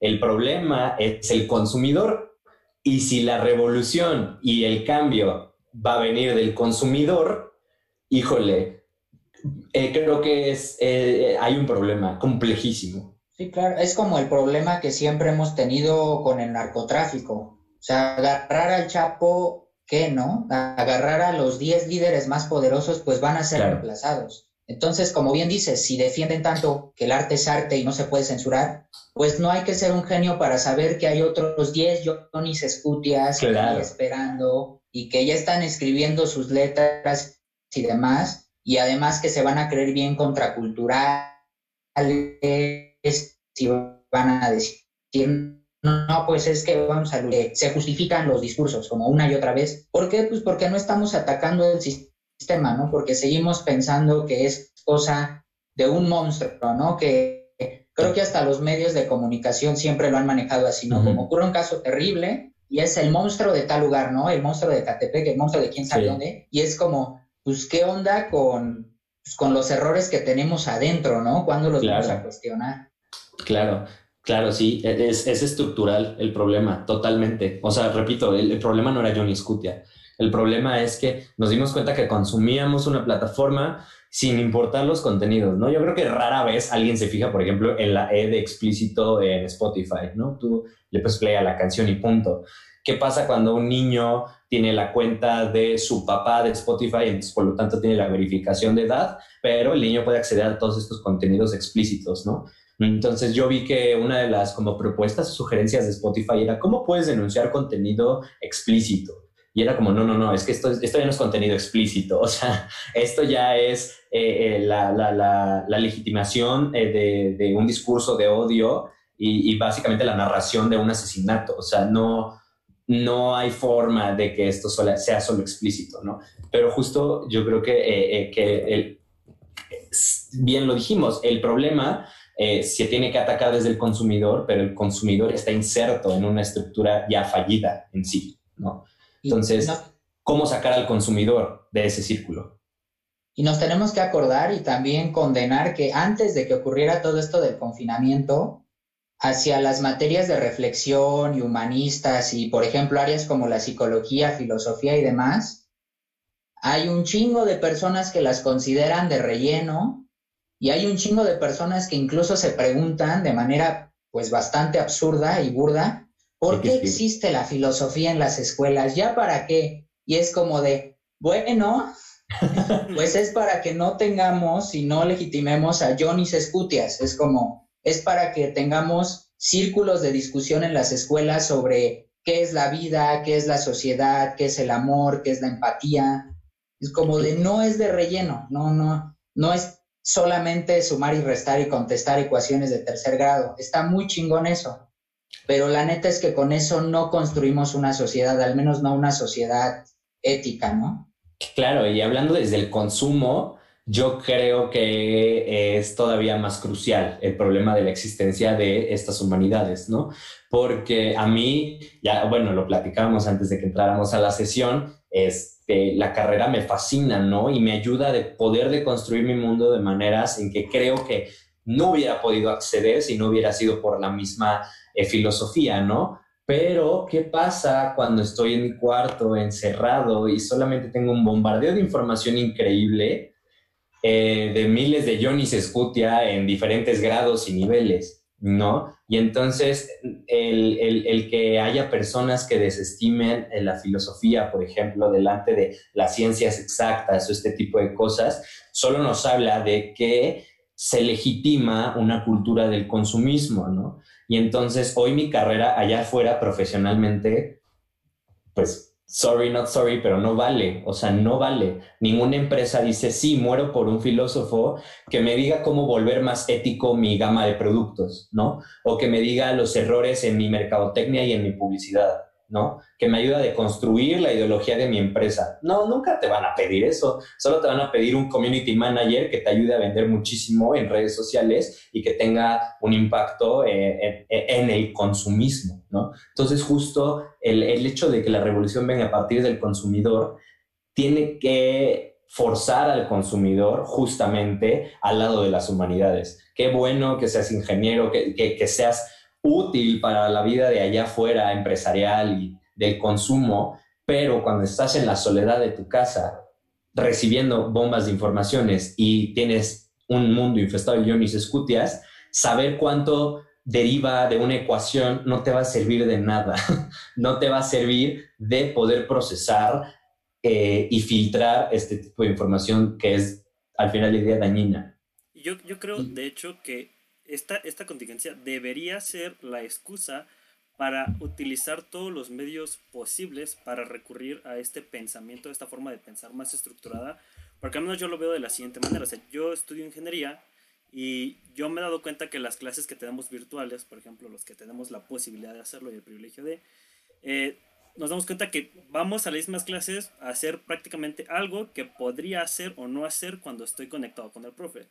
El problema es el consumidor. Y si la revolución y el cambio va a venir del consumidor, híjole, eh, creo que es, eh, hay un problema complejísimo. Sí, claro, es como el problema que siempre hemos tenido con el narcotráfico. O sea, agarrar al Chapo, ¿qué no? Agarrar a los 10 líderes más poderosos, pues van a ser reemplazados. Entonces, como bien dices, si defienden tanto que el arte es arte y no se puede censurar, pues no hay que ser un genio para saber que hay otros 10 Johnny's Scutias esperando y que ya están escribiendo sus letras y demás, y además que se van a creer bien contraculturales y van a decir no, pues es que vamos a se justifican los discursos como una y otra vez. ¿Por qué? Pues porque no estamos atacando el sistema, ¿no? Porque seguimos pensando que es cosa de un monstruo, ¿no? Que creo que hasta los medios de comunicación siempre lo han manejado así, ¿no? Como ocurre un caso terrible y es el monstruo de tal lugar, ¿no? El monstruo de Catepec, el monstruo de quién sabe dónde. Y es como, pues, ¿qué onda con, pues, con los errores que tenemos adentro, ¿no? ¿Cuándo los vamos a cuestionar? Claro. Claro, sí, e-, es, estructural el problema, totalmente. O sea, repito, el, problema no era Johnny Scutia. El problema es que nos dimos cuenta que consumíamos una plataforma sin importar los contenidos, ¿no? Yo creo que rara vez alguien se fija, por ejemplo, en la E de explícito en Spotify, ¿no? Tú le puedes play a la canción y punto. ¿Qué pasa cuando un niño tiene la cuenta de su papá de Spotify, entonces por lo tanto tiene la verificación de edad, pero el niño puede acceder a todos estos contenidos explícitos, ¿no? Entonces yo vi que una de las como propuestas o sugerencias de Spotify era cómo puedes denunciar contenido explícito. Y era como, no, no, no, es que esto, esto ya no es contenido explícito, o sea, esto ya es eh, eh, la, la, la, legitimación eh, de, de, un discurso de odio y, y, básicamente la narración de un asesinato, o sea, no, no hay forma de que esto sea solo explícito, ¿no? Pero justo yo creo que, que el, bien lo dijimos, el problema eh, se tiene que atacar desde el consumidor, pero el consumidor está inserto en una estructura ya fallida en sí, ¿no? Entonces, ¿cómo sacar al consumidor de ese círculo? Y nos tenemos que acordar y también condenar que antes de que ocurriera todo esto del confinamiento, hacia las materias de reflexión y humanistas y, por ejemplo, áreas como la psicología, filosofía y demás, hay un chingo de personas que las consideran de relleno y hay un chingo de personas que incluso se preguntan de manera pues bastante absurda y burda, ¿por qué existe la filosofía en las escuelas? ¿Ya para qué? Y es como de, bueno, pues es para que no tengamos y no legitimemos a Johnny Escutias. Es como, es para que tengamos círculos de discusión en las escuelas sobre qué es la vida, qué es la sociedad, qué es el amor, qué es la empatía. Es como de, no es de relleno, no, no, no es solamente sumar y restar y contestar ecuaciones de tercer grado. Está muy chingón eso. Pero la neta es que con eso no construimos una sociedad, al menos no una sociedad ética, ¿no? Claro, y hablando desde el consumo, yo creo que es todavía más crucial el problema de la existencia de estas humanidades, ¿no? Porque a mí, ya, bueno, lo platicábamos antes de que entráramos a la sesión, es este, la carrera me fascina, ¿no? Y me ayuda de poder de construir mi mundo de maneras en que creo que no hubiera podido acceder si no hubiera sido por la misma eh, filosofía, ¿no? Pero, ¿qué pasa cuando estoy en mi cuarto encerrado y solamente tengo un bombardeo de información increíble eh, de miles de Johnny Scutia en diferentes grados y niveles? ¿no? Y entonces el, el, que haya personas que desestimen la filosofía, por ejemplo, delante de las ciencias exactas o este tipo de cosas, solo nos habla de que se legitima una cultura del consumismo, ¿no? Y entonces hoy mi carrera allá afuera profesionalmente, pues sorry, not sorry, pero no vale, o sea, no vale. Ninguna empresa dice, sí, muero por un filósofo que me diga cómo volver más ético mi gama de productos, ¿no? O que me diga los errores en mi mercadotecnia y en mi publicidad. ¿No? Que me ayuda a deconstruir la ideología de mi empresa. No, nunca te van a pedir eso. Solo te van a pedir un community manager que te ayude a vender muchísimo en redes sociales y que tenga un impacto eh, en, el consumismo, ¿no? Entonces, justo el, el hecho de que la revolución venga a partir del consumidor tiene que forzar al consumidor justamente al lado de las humanidades. Qué bueno que seas ingeniero, que, que, que seas útil para la vida de allá afuera, empresarial y del consumo, pero cuando estás en la soledad de tu casa, recibiendo bombas de informaciones y tienes un mundo infestado de iones escutias, saber cuánto deriva de una ecuación no te va a servir de nada, no te va a servir de poder procesar eh, y filtrar este tipo de información que es al final del día dañina. Yo, yo creo, de hecho, que esta, esta contingencia debería ser la excusa para utilizar todos los medios posibles para recurrir a este pensamiento, a esta forma de pensar más estructurada, porque al menos yo lo veo de la siguiente manera, o sea, yo estudio ingeniería y yo me he dado cuenta que las clases que tenemos virtuales, por ejemplo, los que tenemos la posibilidad de hacerlo y el privilegio de, eh, nos damos cuenta que vamos a las mismas clases a hacer prácticamente algo que podría hacer o no hacer cuando estoy conectado con el profe.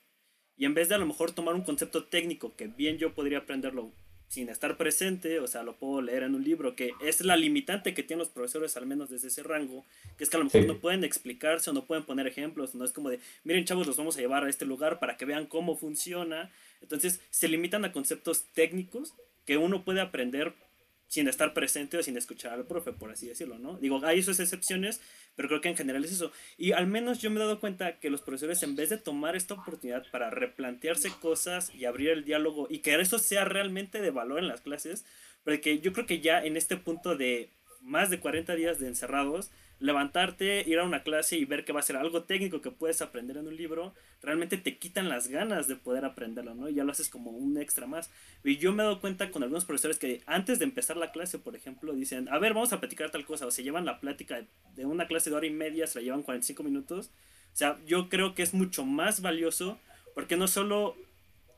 Y en vez de a lo mejor tomar un concepto técnico que bien yo podría aprenderlo sin estar presente, o sea, lo puedo leer en un libro, que es la limitante que tienen los profesores, al menos desde ese rango, que es que a lo mejor no pueden explicarse o no pueden poner ejemplos, no es como de, miren chavos, los vamos a llevar a este lugar para que vean cómo funciona. Entonces, se limitan a conceptos técnicos que uno puede aprender sin estar presente o sin escuchar al profe, por así decirlo, ¿no? Digo, hay sus excepciones, pero creo que en general es eso. Y al menos yo me he dado cuenta que los profesores, en vez de tomar esta oportunidad para replantearse cosas y abrir el diálogo y que eso sea realmente de valor en las clases, porque yo creo que ya en este punto de más de 40 días de encerrados, levantarte, ir a una clase y ver que va a ser algo técnico que puedes aprender en un libro, realmente te quitan las ganas de poder aprenderlo, ¿no? Y ya lo haces como un extra más. Y yo me he dado cuenta con algunos profesores que antes de empezar la clase, por ejemplo, dicen, a ver, vamos a platicar tal cosa, o se llevan la plática de una clase de hora y media, se la llevan 45 minutos. O sea, yo creo que es mucho más valioso porque no solo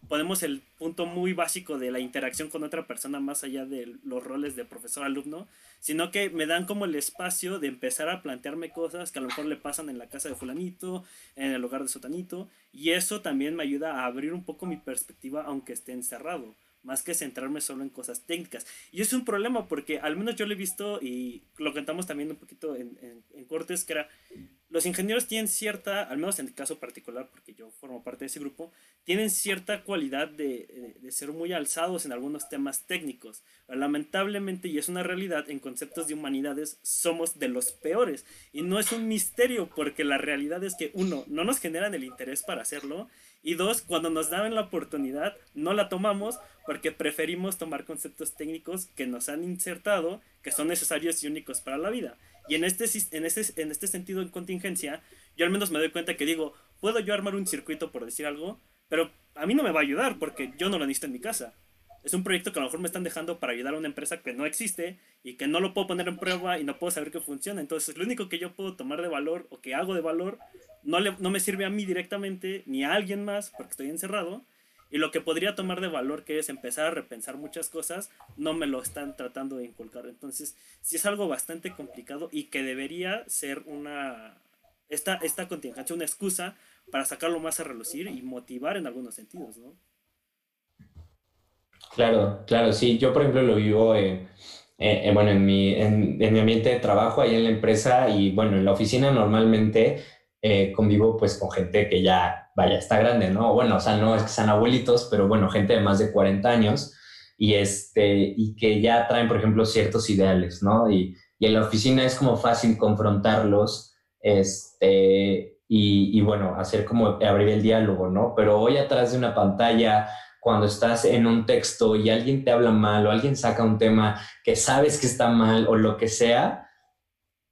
ponemos el punto muy básico de la interacción con otra persona más allá de los roles de profesor-alumno, sino que me dan como el espacio de empezar a plantearme cosas que a lo mejor le pasan en la casa de fulanito, en el hogar de sotanito, y eso también me ayuda a abrir un poco mi perspectiva aunque esté encerrado, más que centrarme solo en cosas técnicas. Y es un problema porque al menos yo lo he visto y lo contamos también un poquito en, en, en cortes, que era los ingenieros tienen cierta, al menos en el caso particular, porque yo formo parte de ese grupo, tienen cierta cualidad de, de, ser muy alzados en algunos temas técnicos. Lamentablemente, y es una realidad, en conceptos de humanidades somos de los peores. Y no es un misterio, porque la realidad es que, uno, no nos generan el interés para hacerlo, y dos, cuando nos dan la oportunidad, no la tomamos porque preferimos tomar conceptos técnicos que nos han insertado, que son necesarios y únicos para la vida. Y en este, en este, en este sentido, en contingencia, yo al menos me doy cuenta que digo, puedo yo armar un circuito por decir algo, pero a mí no me va a ayudar porque yo no lo necesito en mi casa. Es un proyecto que a lo mejor me están dejando para ayudar a una empresa que no existe y que no lo puedo poner en prueba y no puedo saber que funciona. Entonces, lo único que yo puedo tomar de valor o que hago de valor no, le, no me sirve a mí directamente ni a alguien más porque estoy encerrado. Y lo que podría tomar de valor, que es empezar a repensar muchas cosas, no me lo están tratando de inculcar. Entonces, sí es algo bastante complicado y que debería ser una... Esta, esta contingencia, una excusa para sacarlo más a relucir y motivar en algunos sentidos, ¿no? Claro, claro, sí. Yo, por ejemplo, lo vivo eh, eh, bueno, en mi, en, mi ambiente de trabajo, ahí en la empresa y, bueno, en la oficina normalmente eh, convivo pues con gente que ya, vaya, está grande, ¿no? Bueno, o sea, no es que sean abuelitos, pero bueno, gente de más de 40 años y, este, y que ya traen, por ejemplo, ciertos ideales, ¿no? Y, y en la oficina es como fácil confrontarlos, este, y, y, bueno, hacer como abrir el diálogo, ¿no? Pero hoy atrás de una pantalla cuando estás en un texto y alguien te habla mal o alguien saca un tema que sabes que está mal o lo que sea,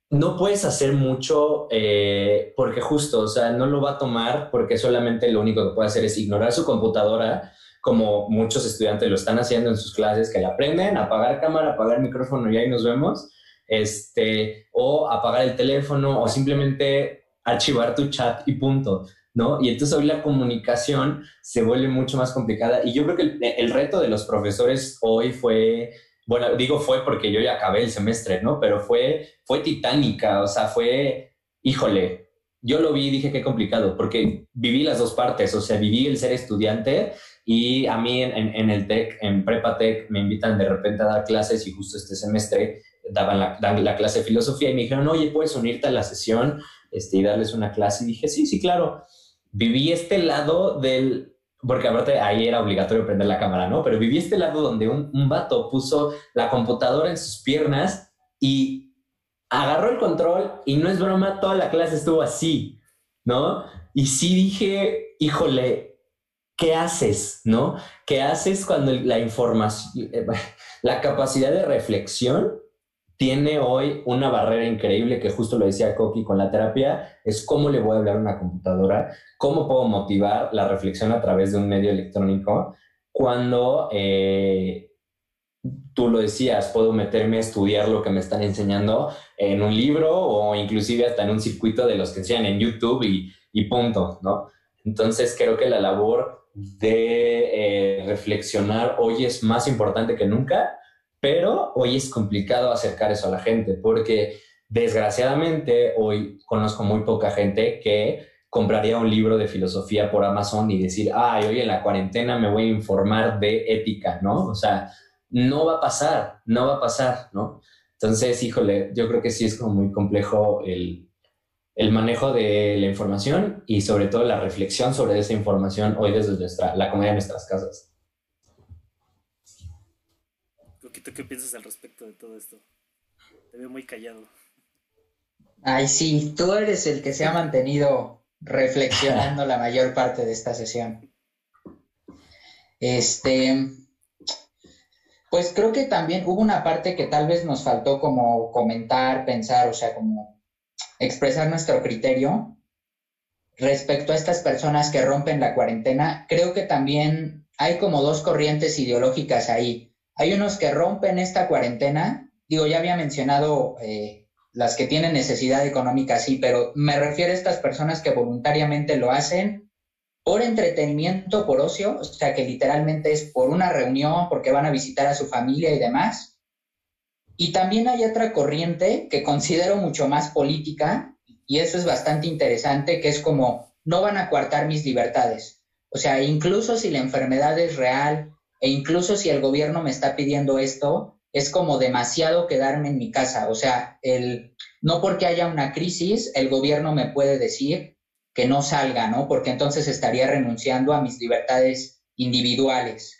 no puedes hacer mucho eh, porque justo, o sea, no lo va a tomar porque solamente lo único que puede hacer es ignorar su computadora, como muchos estudiantes lo están haciendo en sus clases, que la aprenden, apagar cámara, apagar micrófono y ahí nos vemos, este, o apagar el teléfono o simplemente archivar tu chat y punto. ¿No? Y entonces hoy la comunicación se vuelve mucho más complicada. Y yo creo que el, reto de los profesores hoy fue, bueno, digo fue porque yo ya acabé el semestre, ¿no? Pero fue, fue titánica, o sea, fue, híjole, yo lo vi y dije qué complicado, porque viví las dos partes, o sea, viví el ser estudiante y a mí en, el TEC, en Prepa TEC, me invitan de repente a dar clases y justo este semestre daban la, la clase de filosofía y me dijeron, oye, ¿puedes unirte a la sesión este, y darles una clase? Y dije, sí, sí, claro viví este lado del, porque aparte ahí era obligatorio prender la cámara, ¿no? Pero viví este lado donde un, un vato puso la computadora en sus piernas y agarró el control y no es broma, toda la clase estuvo así, ¿no? Y sí dije, híjole, ¿qué haces, no? ¿Qué haces cuando la información, la capacidad de reflexión tiene hoy una barrera increíble que justo lo decía Coqui con la terapia, es cómo le voy a hablar a una computadora, cómo puedo motivar la reflexión a través de un medio electrónico cuando eh, tú lo decías, puedo meterme a estudiar lo que me están enseñando en un libro o inclusive hasta en un circuito de los que enseñan en YouTube y, punto, ¿no? Entonces creo que la labor de eh, reflexionar hoy es más importante que nunca pero hoy es complicado acercar eso a la gente porque desgraciadamente hoy conozco muy poca gente que compraría un libro de filosofía por Amazon y decir, ay, hoy en la cuarentena me voy a informar de ética, ¿no? O sea, no va a pasar, no va a pasar, ¿no? Entonces, híjole, yo creo que sí es como muy complejo el, el manejo de la información y sobre todo la reflexión sobre esa información hoy desde nuestra, la comedia de nuestras casas. ¿Tú qué piensas al respecto de todo esto? Te veo muy callado. Ay, sí, tú eres el que se ha mantenido reflexionando la mayor parte de esta sesión. Este, pues creo que también hubo una parte que tal vez nos faltó como comentar, pensar, o sea, como expresar nuestro criterio respecto a estas personas que rompen la cuarentena. Creo que también hay como dos corrientes ideológicas ahí. Hay unos que rompen esta cuarentena, digo, ya había mencionado eh, las que tienen necesidad económica, sí, pero me refiero a estas personas que voluntariamente lo hacen por entretenimiento, por ocio, o sea, que literalmente es por una reunión, porque van a visitar a su familia y demás. Y también hay otra corriente que considero mucho más política, y eso es bastante interesante, que es como, no van a coartar mis libertades. O sea, incluso si la enfermedad es real, e incluso si el gobierno me está pidiendo esto, es como demasiado quedarme en mi casa. O sea, el, no porque haya una crisis, el gobierno me puede decir que no salga, ¿no? Porque entonces estaría renunciando a mis libertades individuales.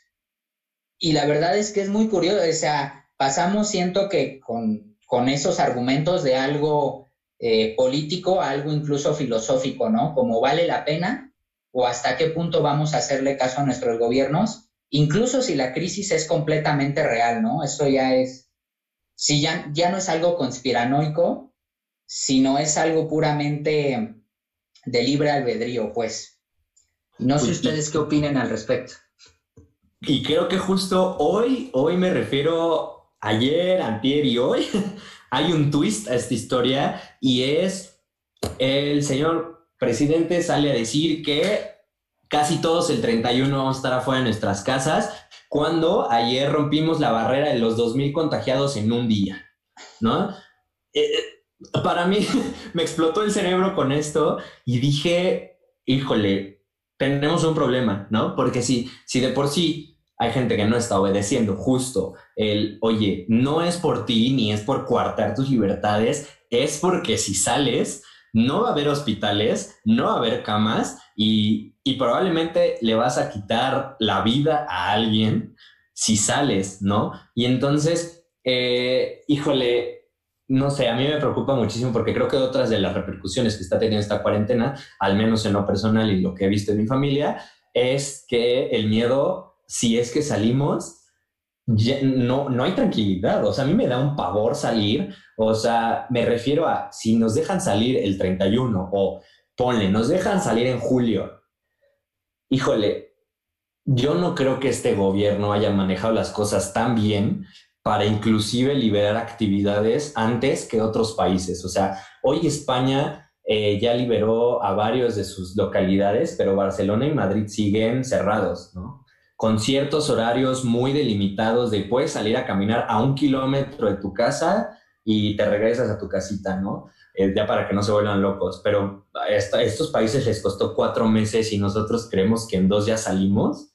Y la verdad es que es muy curioso, o sea, pasamos, siento que con, con esos argumentos de algo eh, político a algo incluso filosófico, ¿no? Como vale la pena o hasta qué punto vamos a hacerle caso a nuestros gobiernos incluso si la crisis es completamente real, ¿no? Eso ya es, si ya, ya no es algo conspiranoico, sino es algo puramente de libre albedrío, pues. No sé pues, ustedes qué opinen al respecto. y creo que justo hoy, hoy me refiero ayer, antier y hoy, hay un twist a esta historia y es el señor presidente sale a decir que casi todos el 31 vamos a estar afuera de nuestras casas cuando ayer rompimos la barrera de los 2.000 contagiados en un día, ¿no? Eh, eh, para mí me explotó el cerebro con esto y dije, híjole, tenemos un problema, ¿no? Porque si, si de por sí hay gente que no está obedeciendo justo el, oye, no es por ti ni es por coartar tus libertades, es porque si sales, no va a haber hospitales, no va a haber camas y, probablemente le vas a quitar la vida a alguien si sales, ¿no? Y entonces, eh, híjole, no sé, a mí me preocupa muchísimo porque creo que otras de las repercusiones que está teniendo esta cuarentena, al menos en lo personal y lo que he visto en mi familia, es que el miedo, si es que salimos, no, no hay tranquilidad. O sea, a mí me da un pavor salir. O sea, me refiero a si nos dejan salir el 31 o ponle, nos dejan salir en julio. Híjole, yo no creo que este gobierno haya manejado las cosas tan bien para inclusive liberar actividades antes que otros países. O sea, hoy España eh, ya liberó a varios de sus localidades, pero Barcelona y Madrid siguen cerrados, ¿no? con ciertos horarios muy delimitados de puedes salir a caminar a un kilómetro de tu casa y te regresas a tu casita, ¿no? Eh, ya para que no se vuelvan locos. Pero a estos países les costó cuatro meses y nosotros creemos que en dos ya salimos.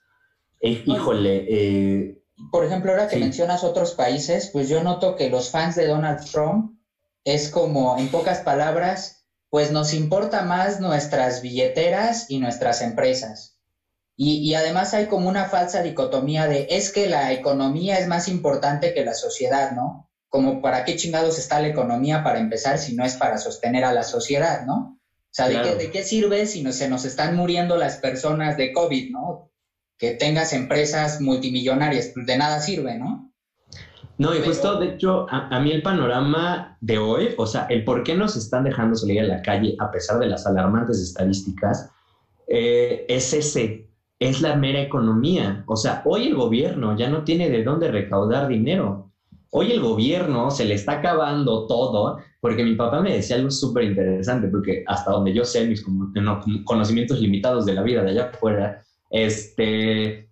Eh, híjole. Eh, Por ejemplo, ahora que mencionas otros países, pues yo noto que los fans de Donald Trump es como, en pocas palabras, pues nos importa más nuestras billeteras y nuestras empresas. Y, además hay como una falsa dicotomía de es que la economía es más importante que la sociedad, ¿no? Como para qué chingados está la economía para empezar si no es para sostener a la sociedad, ¿no? O sea, ¿de, qué, sirve si no, se nos están muriendo las personas de COVID, ¿no? Que tengas empresas multimillonarias, pues de nada sirve, ¿no? No, y justo, de hecho, a, mí el panorama de hoy, o sea, el por qué nos están dejando salir a la calle a pesar de las alarmantes estadísticas, eh, es ese es la mera economía. O sea, hoy el gobierno ya no tiene de dónde recaudar dinero. Hoy el gobierno se le está acabando todo, porque mi papá me decía algo súper interesante, porque hasta donde yo sé, mis conocimientos limitados de la vida de allá afuera, este,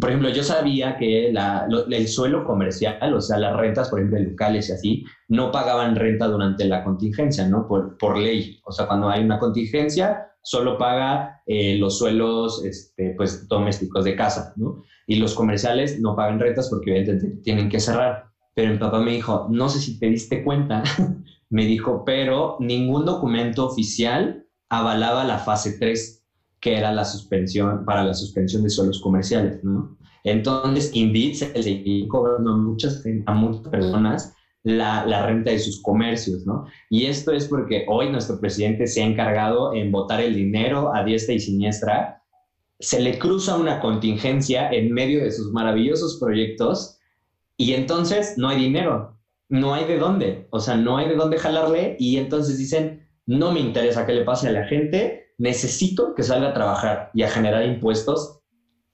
por ejemplo, yo sabía que el suelo comercial, o sea, las rentas, por ejemplo, locales y así, no pagaban renta durante la contingencia, ¿no? Por, por ley. O sea, cuando hay una contingencia, solo paga eh, los suelos este, pues, domésticos de casa, ¿no? Y los comerciales no pagan rentas porque evidentemente tienen que cerrar. Pero mi papá me dijo, no sé si te diste cuenta, me dijo, pero ningún documento oficial avalaba la fase 3, que era la suspensión, para la suspensión de suelos comerciales, ¿no? Entonces, Indeed se le cobrando a muchas, a muchas personas la, renta de sus comercios, ¿no? Y esto es porque hoy nuestro presidente se ha encargado en votar el dinero a diestra y siniestra, se le cruza una contingencia en medio de sus maravillosos proyectos y entonces no hay dinero, no hay de dónde, o sea, no hay de dónde jalarle y entonces dicen, no me interesa qué le pase a la gente, necesito que salga a trabajar y a generar impuestos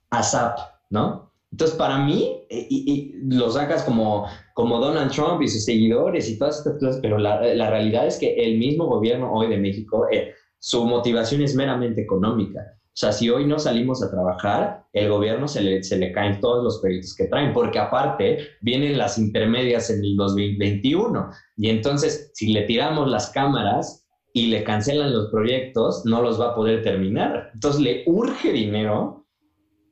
a SAP, ¿no? Entonces, para mí, eh, y, lo sacas como, como Donald Trump y sus seguidores y todas estas cosas, pero la, realidad es que el mismo gobierno hoy de México, eh, su motivación es meramente económica. O sea, si hoy no salimos a trabajar, el gobierno se le, se le caen todos los proyectos que traen, porque aparte vienen las intermedias en el 2021. Y entonces, si le tiramos las cámaras y le cancelan los proyectos, no los va a poder terminar. Entonces, le urge dinero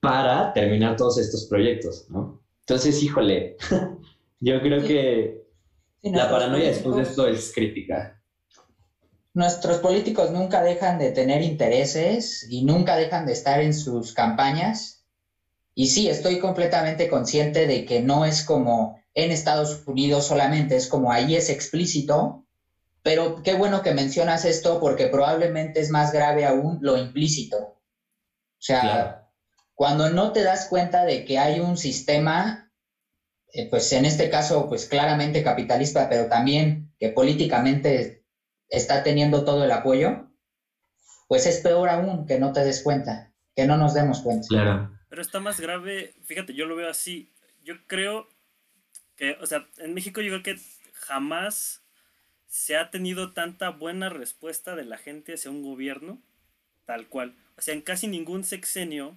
para terminar todos estos proyectos, ¿no? Entonces, híjole, yo creo que la paranoia después de esto es crítica. Nuestros políticos nunca dejan de tener intereses y nunca dejan de estar en sus campañas. Y sí, estoy completamente consciente de que no es como en Estados Unidos solamente, es como ahí es explícito, pero qué bueno que mencionas esto porque probablemente es más grave aún lo implícito. O sea, cuando no te das cuenta de que hay un sistema, eh, pues en este caso, pues claramente capitalista, pero también que políticamente está teniendo todo el apoyo, pues es peor aún que no te des cuenta, que no nos demos cuenta. Claro. Pero está más grave, fíjate, yo lo veo así. Yo creo que, o sea, en México yo creo que jamás se ha tenido tanta buena respuesta de la gente hacia un gobierno tal cual. O sea, en casi ningún sexenio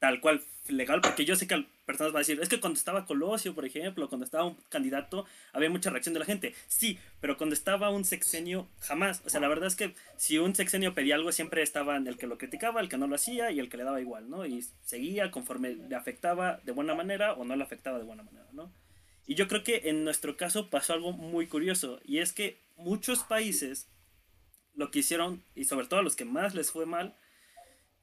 tal cual legal, porque yo sé que personas van a decir, es que cuando estaba Colosio, por ejemplo, cuando estaba un candidato, había mucha reacción de la gente. Sí, pero cuando estaba un sexenio, jamás. O sea, la verdad es que si un sexenio pedía algo, siempre estaba el que lo criticaba, el que no lo hacía y el que le daba igual, ¿no? Y seguía conforme le afectaba de buena manera o no le afectaba de buena manera, ¿no? Y yo creo que en nuestro caso pasó algo muy curioso, y es que muchos países lo que hicieron, y sobre todo a los que más les fue mal,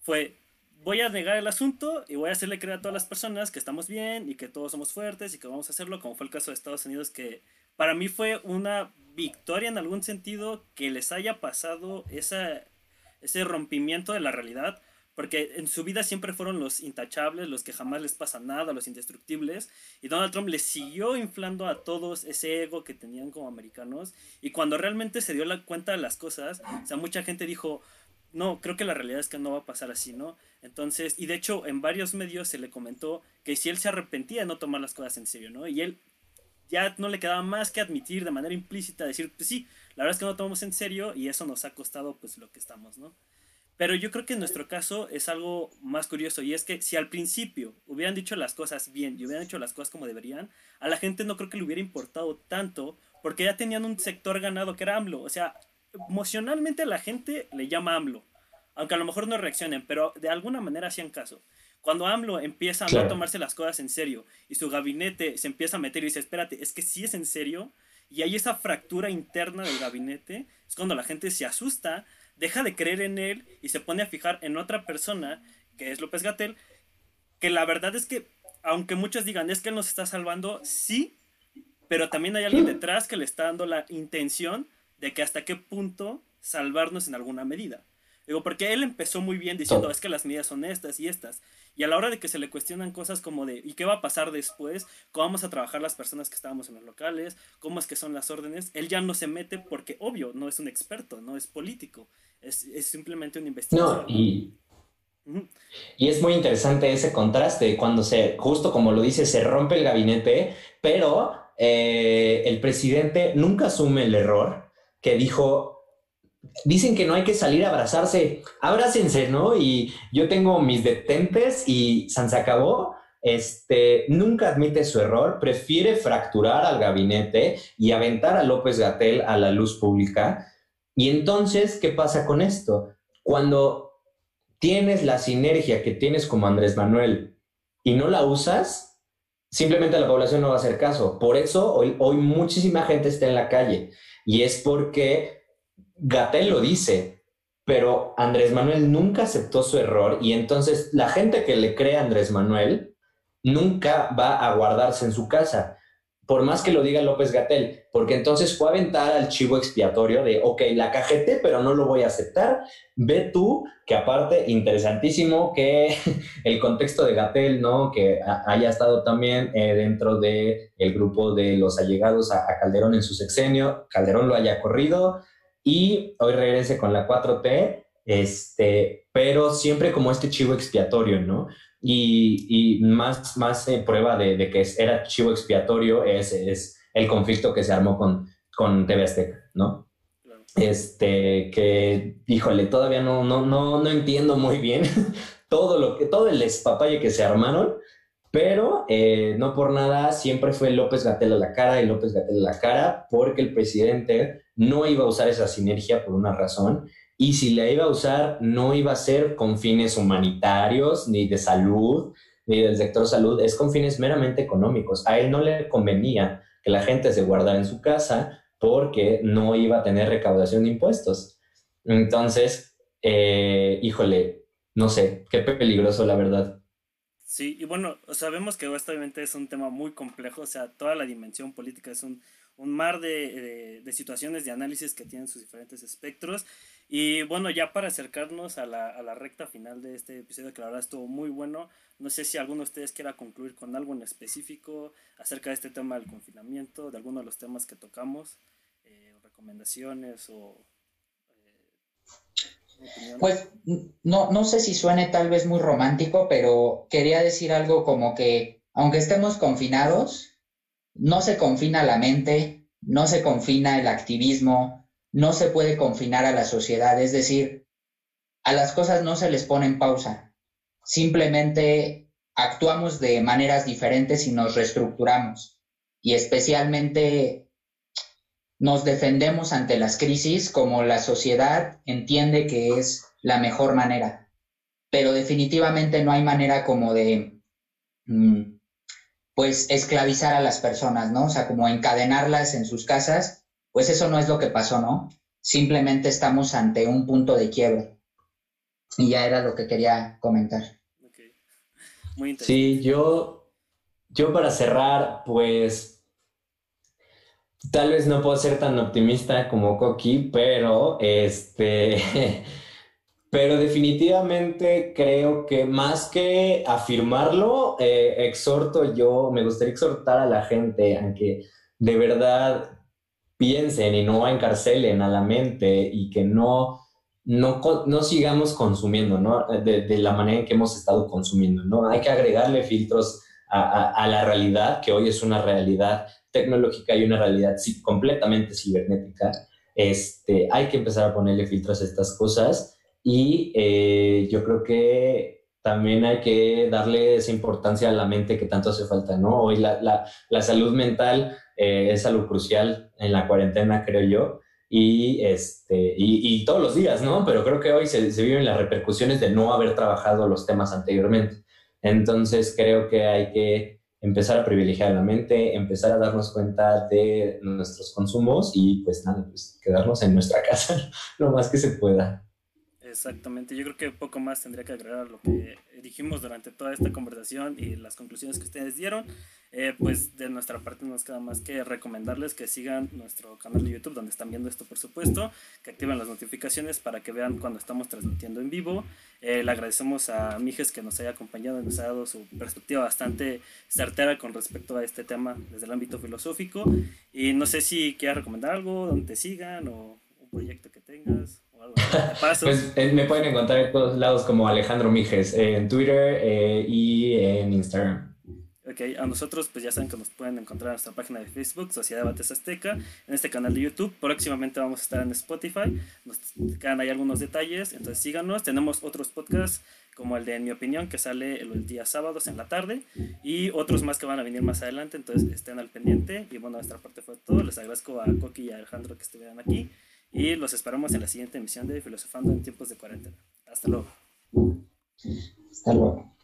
fue voy a negar el asunto y voy a hacerle creer a todas las personas que estamos bien y que todos somos fuertes y que vamos a hacerlo, como fue el caso de Estados Unidos, que para mí fue una victoria en algún sentido que les haya pasado esa, ese rompimiento de la realidad, porque en su vida siempre fueron los intachables, los que jamás les pasa nada, los indestructibles, y Donald Trump les siguió inflando a todos ese ego que tenían como americanos, y cuando realmente se dio la cuenta de las cosas, o sea, mucha gente dijo, no, creo que la realidad es que no va a pasar así, ¿no? Entonces, y de hecho en varios medios se le comentó que si él se arrepentía de no tomar las cosas en serio, ¿no? Y él ya no le quedaba más que admitir de manera implícita, decir, pues sí, la verdad es que no tomamos en serio y eso nos ha costado pues lo que estamos, ¿no? Pero yo creo que en nuestro caso es algo más curioso y es que si al principio hubieran dicho las cosas bien y hubieran hecho las cosas como deberían, a la gente no creo que le hubiera importado tanto porque ya tenían un sector ganado que era AMLO. O sea, emocionalmente la gente le llama AMLO aunque a lo mejor no reaccionen, pero de alguna manera hacían caso. Cuando AMLO empieza a no tomarse las cosas en serio y su gabinete se empieza a meter y dice, espérate, es que sí es en serio, y hay esa fractura interna del gabinete, es cuando la gente se asusta, deja de creer en él y se pone a fijar en otra persona, que es López Gatel, que la verdad es que, aunque muchos digan, es que él nos está salvando, sí, pero también hay alguien detrás que le está dando la intención de que hasta qué punto salvarnos en alguna medida. Digo, porque él empezó muy bien diciendo, es que las medidas son estas y estas. Y a la hora de que se le cuestionan cosas como de, ¿y qué va a pasar después? ¿Cómo vamos a trabajar las personas que estábamos en los locales? ¿Cómo es que son las órdenes? Él ya no se mete porque, obvio, no es un experto, no es político. Es, es simplemente un investigador. No, y, y es muy interesante ese contraste cuando se, justo como lo dice, se rompe el gabinete, pero eh, el presidente nunca asume el error que dijo, dicen que no hay que salir a abrazarse, abrácense, ¿no? Y yo tengo mis detentes y San se. Este, nunca admite su error, prefiere fracturar al gabinete y aventar a López Gatel a la luz pública. Y entonces, ¿qué pasa con esto? Cuando tienes la sinergia que tienes como Andrés Manuel y no la usas, simplemente la población no va a hacer caso. Por eso hoy muchísima gente está en la calle y es porque Gatel lo dice, pero Andrés Manuel nunca aceptó su error y entonces la gente que le cree a Andrés Manuel nunca va a guardarse en su casa, por más que lo diga López Gatel, porque entonces fue a aventar al chivo expiatorio de, ok, la cajete, pero no lo voy a aceptar. Ve tú, que aparte, interesantísimo que el contexto de Gatel, ¿no? Que haya estado también eh, dentro del el grupo de los allegados a Calderón en su sexenio, Calderón lo haya corrido, y hoy regrese con la 4T, este, pero siempre como este chivo expiatorio, ¿no? Y, y más, más eh, prueba de, de, que era chivo expiatorio es, es, el conflicto que se armó con, con TV Azteca, ¿no? Este, que, híjole, todavía no, no, no, no entiendo muy bien todo lo que, todo el espapalle que se armaron, pero eh, no por nada siempre fue López Gatel a la cara y López Gatel a la cara, porque el presidente no iba a usar esa sinergia por una razón, y si la iba a usar, no iba a ser con fines humanitarios, ni de salud, ni del sector salud, es con fines meramente económicos. A él no le convenía que la gente se guardara en su casa porque no iba a tener recaudación de impuestos. Entonces, eh, híjole, no sé, qué peligroso la verdad. Sí, y bueno, sabemos que obviamente es un tema muy complejo, o sea, toda la dimensión política es un, un mar de, de, situaciones de análisis que tienen sus diferentes espectros. Y bueno, ya para acercarnos a la, a la, recta final de este episodio, que la verdad estuvo muy bueno, no sé si alguno de ustedes quiera concluir con algo en específico acerca de este tema del confinamiento, de alguno de los temas que tocamos, eh, recomendaciones o... Eh, Pues no, no sé si suene tal vez muy romántico, pero quería decir algo como que aunque estemos confinados, no se confina la mente, no se confina el activismo, no se puede confinar a la sociedad, es decir, a las cosas no se les pone en pausa, simplemente actuamos de maneras diferentes y nos reestructuramos. Y especialmente nos defendemos ante las crisis como la sociedad entiende que es la mejor manera, pero definitivamente no hay manera como de... Mm, pues esclavizar a las personas, ¿no? O sea, como encadenarlas en sus casas, pues eso no es lo que pasó, ¿no? Simplemente estamos ante un punto de quiebre. Y ya era lo que quería comentar. Muy interesante. Sí, yo, yo para cerrar, pues tal vez no puedo ser tan optimista como Coqui, pero este Pero definitivamente creo que más que afirmarlo, eh, exhorto yo, me gustaría exhortar a la gente a que de verdad piensen y no encarcelen a la mente y que no, no, no sigamos consumiendo, ¿no? De, la manera en que hemos estado consumiendo, ¿no? Hay que agregarle filtros a, a, la realidad, que hoy es una realidad tecnológica y una realidad completamente cibernética. Este, hay que empezar a ponerle filtros a estas cosas y eh, yo creo que también hay que darle esa importancia a la mente que tanto hace falta, ¿no? Hoy la, la, la salud mental eh, es algo crucial en la cuarentena, creo yo, y, este, y, todos los días, ¿no? Pero creo que hoy se, se viven las repercusiones de no haber trabajado los temas anteriormente. Entonces creo que hay que empezar a privilegiar la mente, empezar a darnos cuenta de nuestros consumos y pues nada, pues quedarnos en nuestra casa lo más que se pueda. Exactamente, yo creo que poco más tendría que agregar lo que dijimos durante toda esta conversación y las conclusiones que ustedes dieron. Eh, pues de nuestra parte no nos queda más que recomendarles que sigan nuestro canal de YouTube donde están viendo esto por supuesto, que activen las notificaciones para que vean cuando estamos transmitiendo en vivo. Eh, le agradecemos a Mijes que nos haya acompañado y nos ha dado su perspectiva bastante certera con respecto a este tema desde el ámbito filosófico. Y no sé si quieras recomendar algo, donde te sigan o un proyecto que tengas. Pues eh, me pueden encontrar en todos lados como Alejandro Mijes, en Twitter eh, y en Instagram. Ok, a nosotros pues ya saben que nos pueden encontrar en nuestra página de Facebook, Sociedad Bates Azteca, en este canal de YouTube. Próximamente vamos a estar en Spotify. Nos quedan ahí algunos detalles, entonces síganos. Tenemos otros podcasts como el de En mi opinión que sale el día sábados en la tarde y otros más que van a venir más adelante, entonces estén al pendiente. Y bueno, nuestra parte fue todo. Les agradezco a Coqui y a Alejandro que estuvieran aquí y los esperamos en la siguiente emisión de Filosofando en tiempos de cuarentena. Hasta luego. Hasta luego.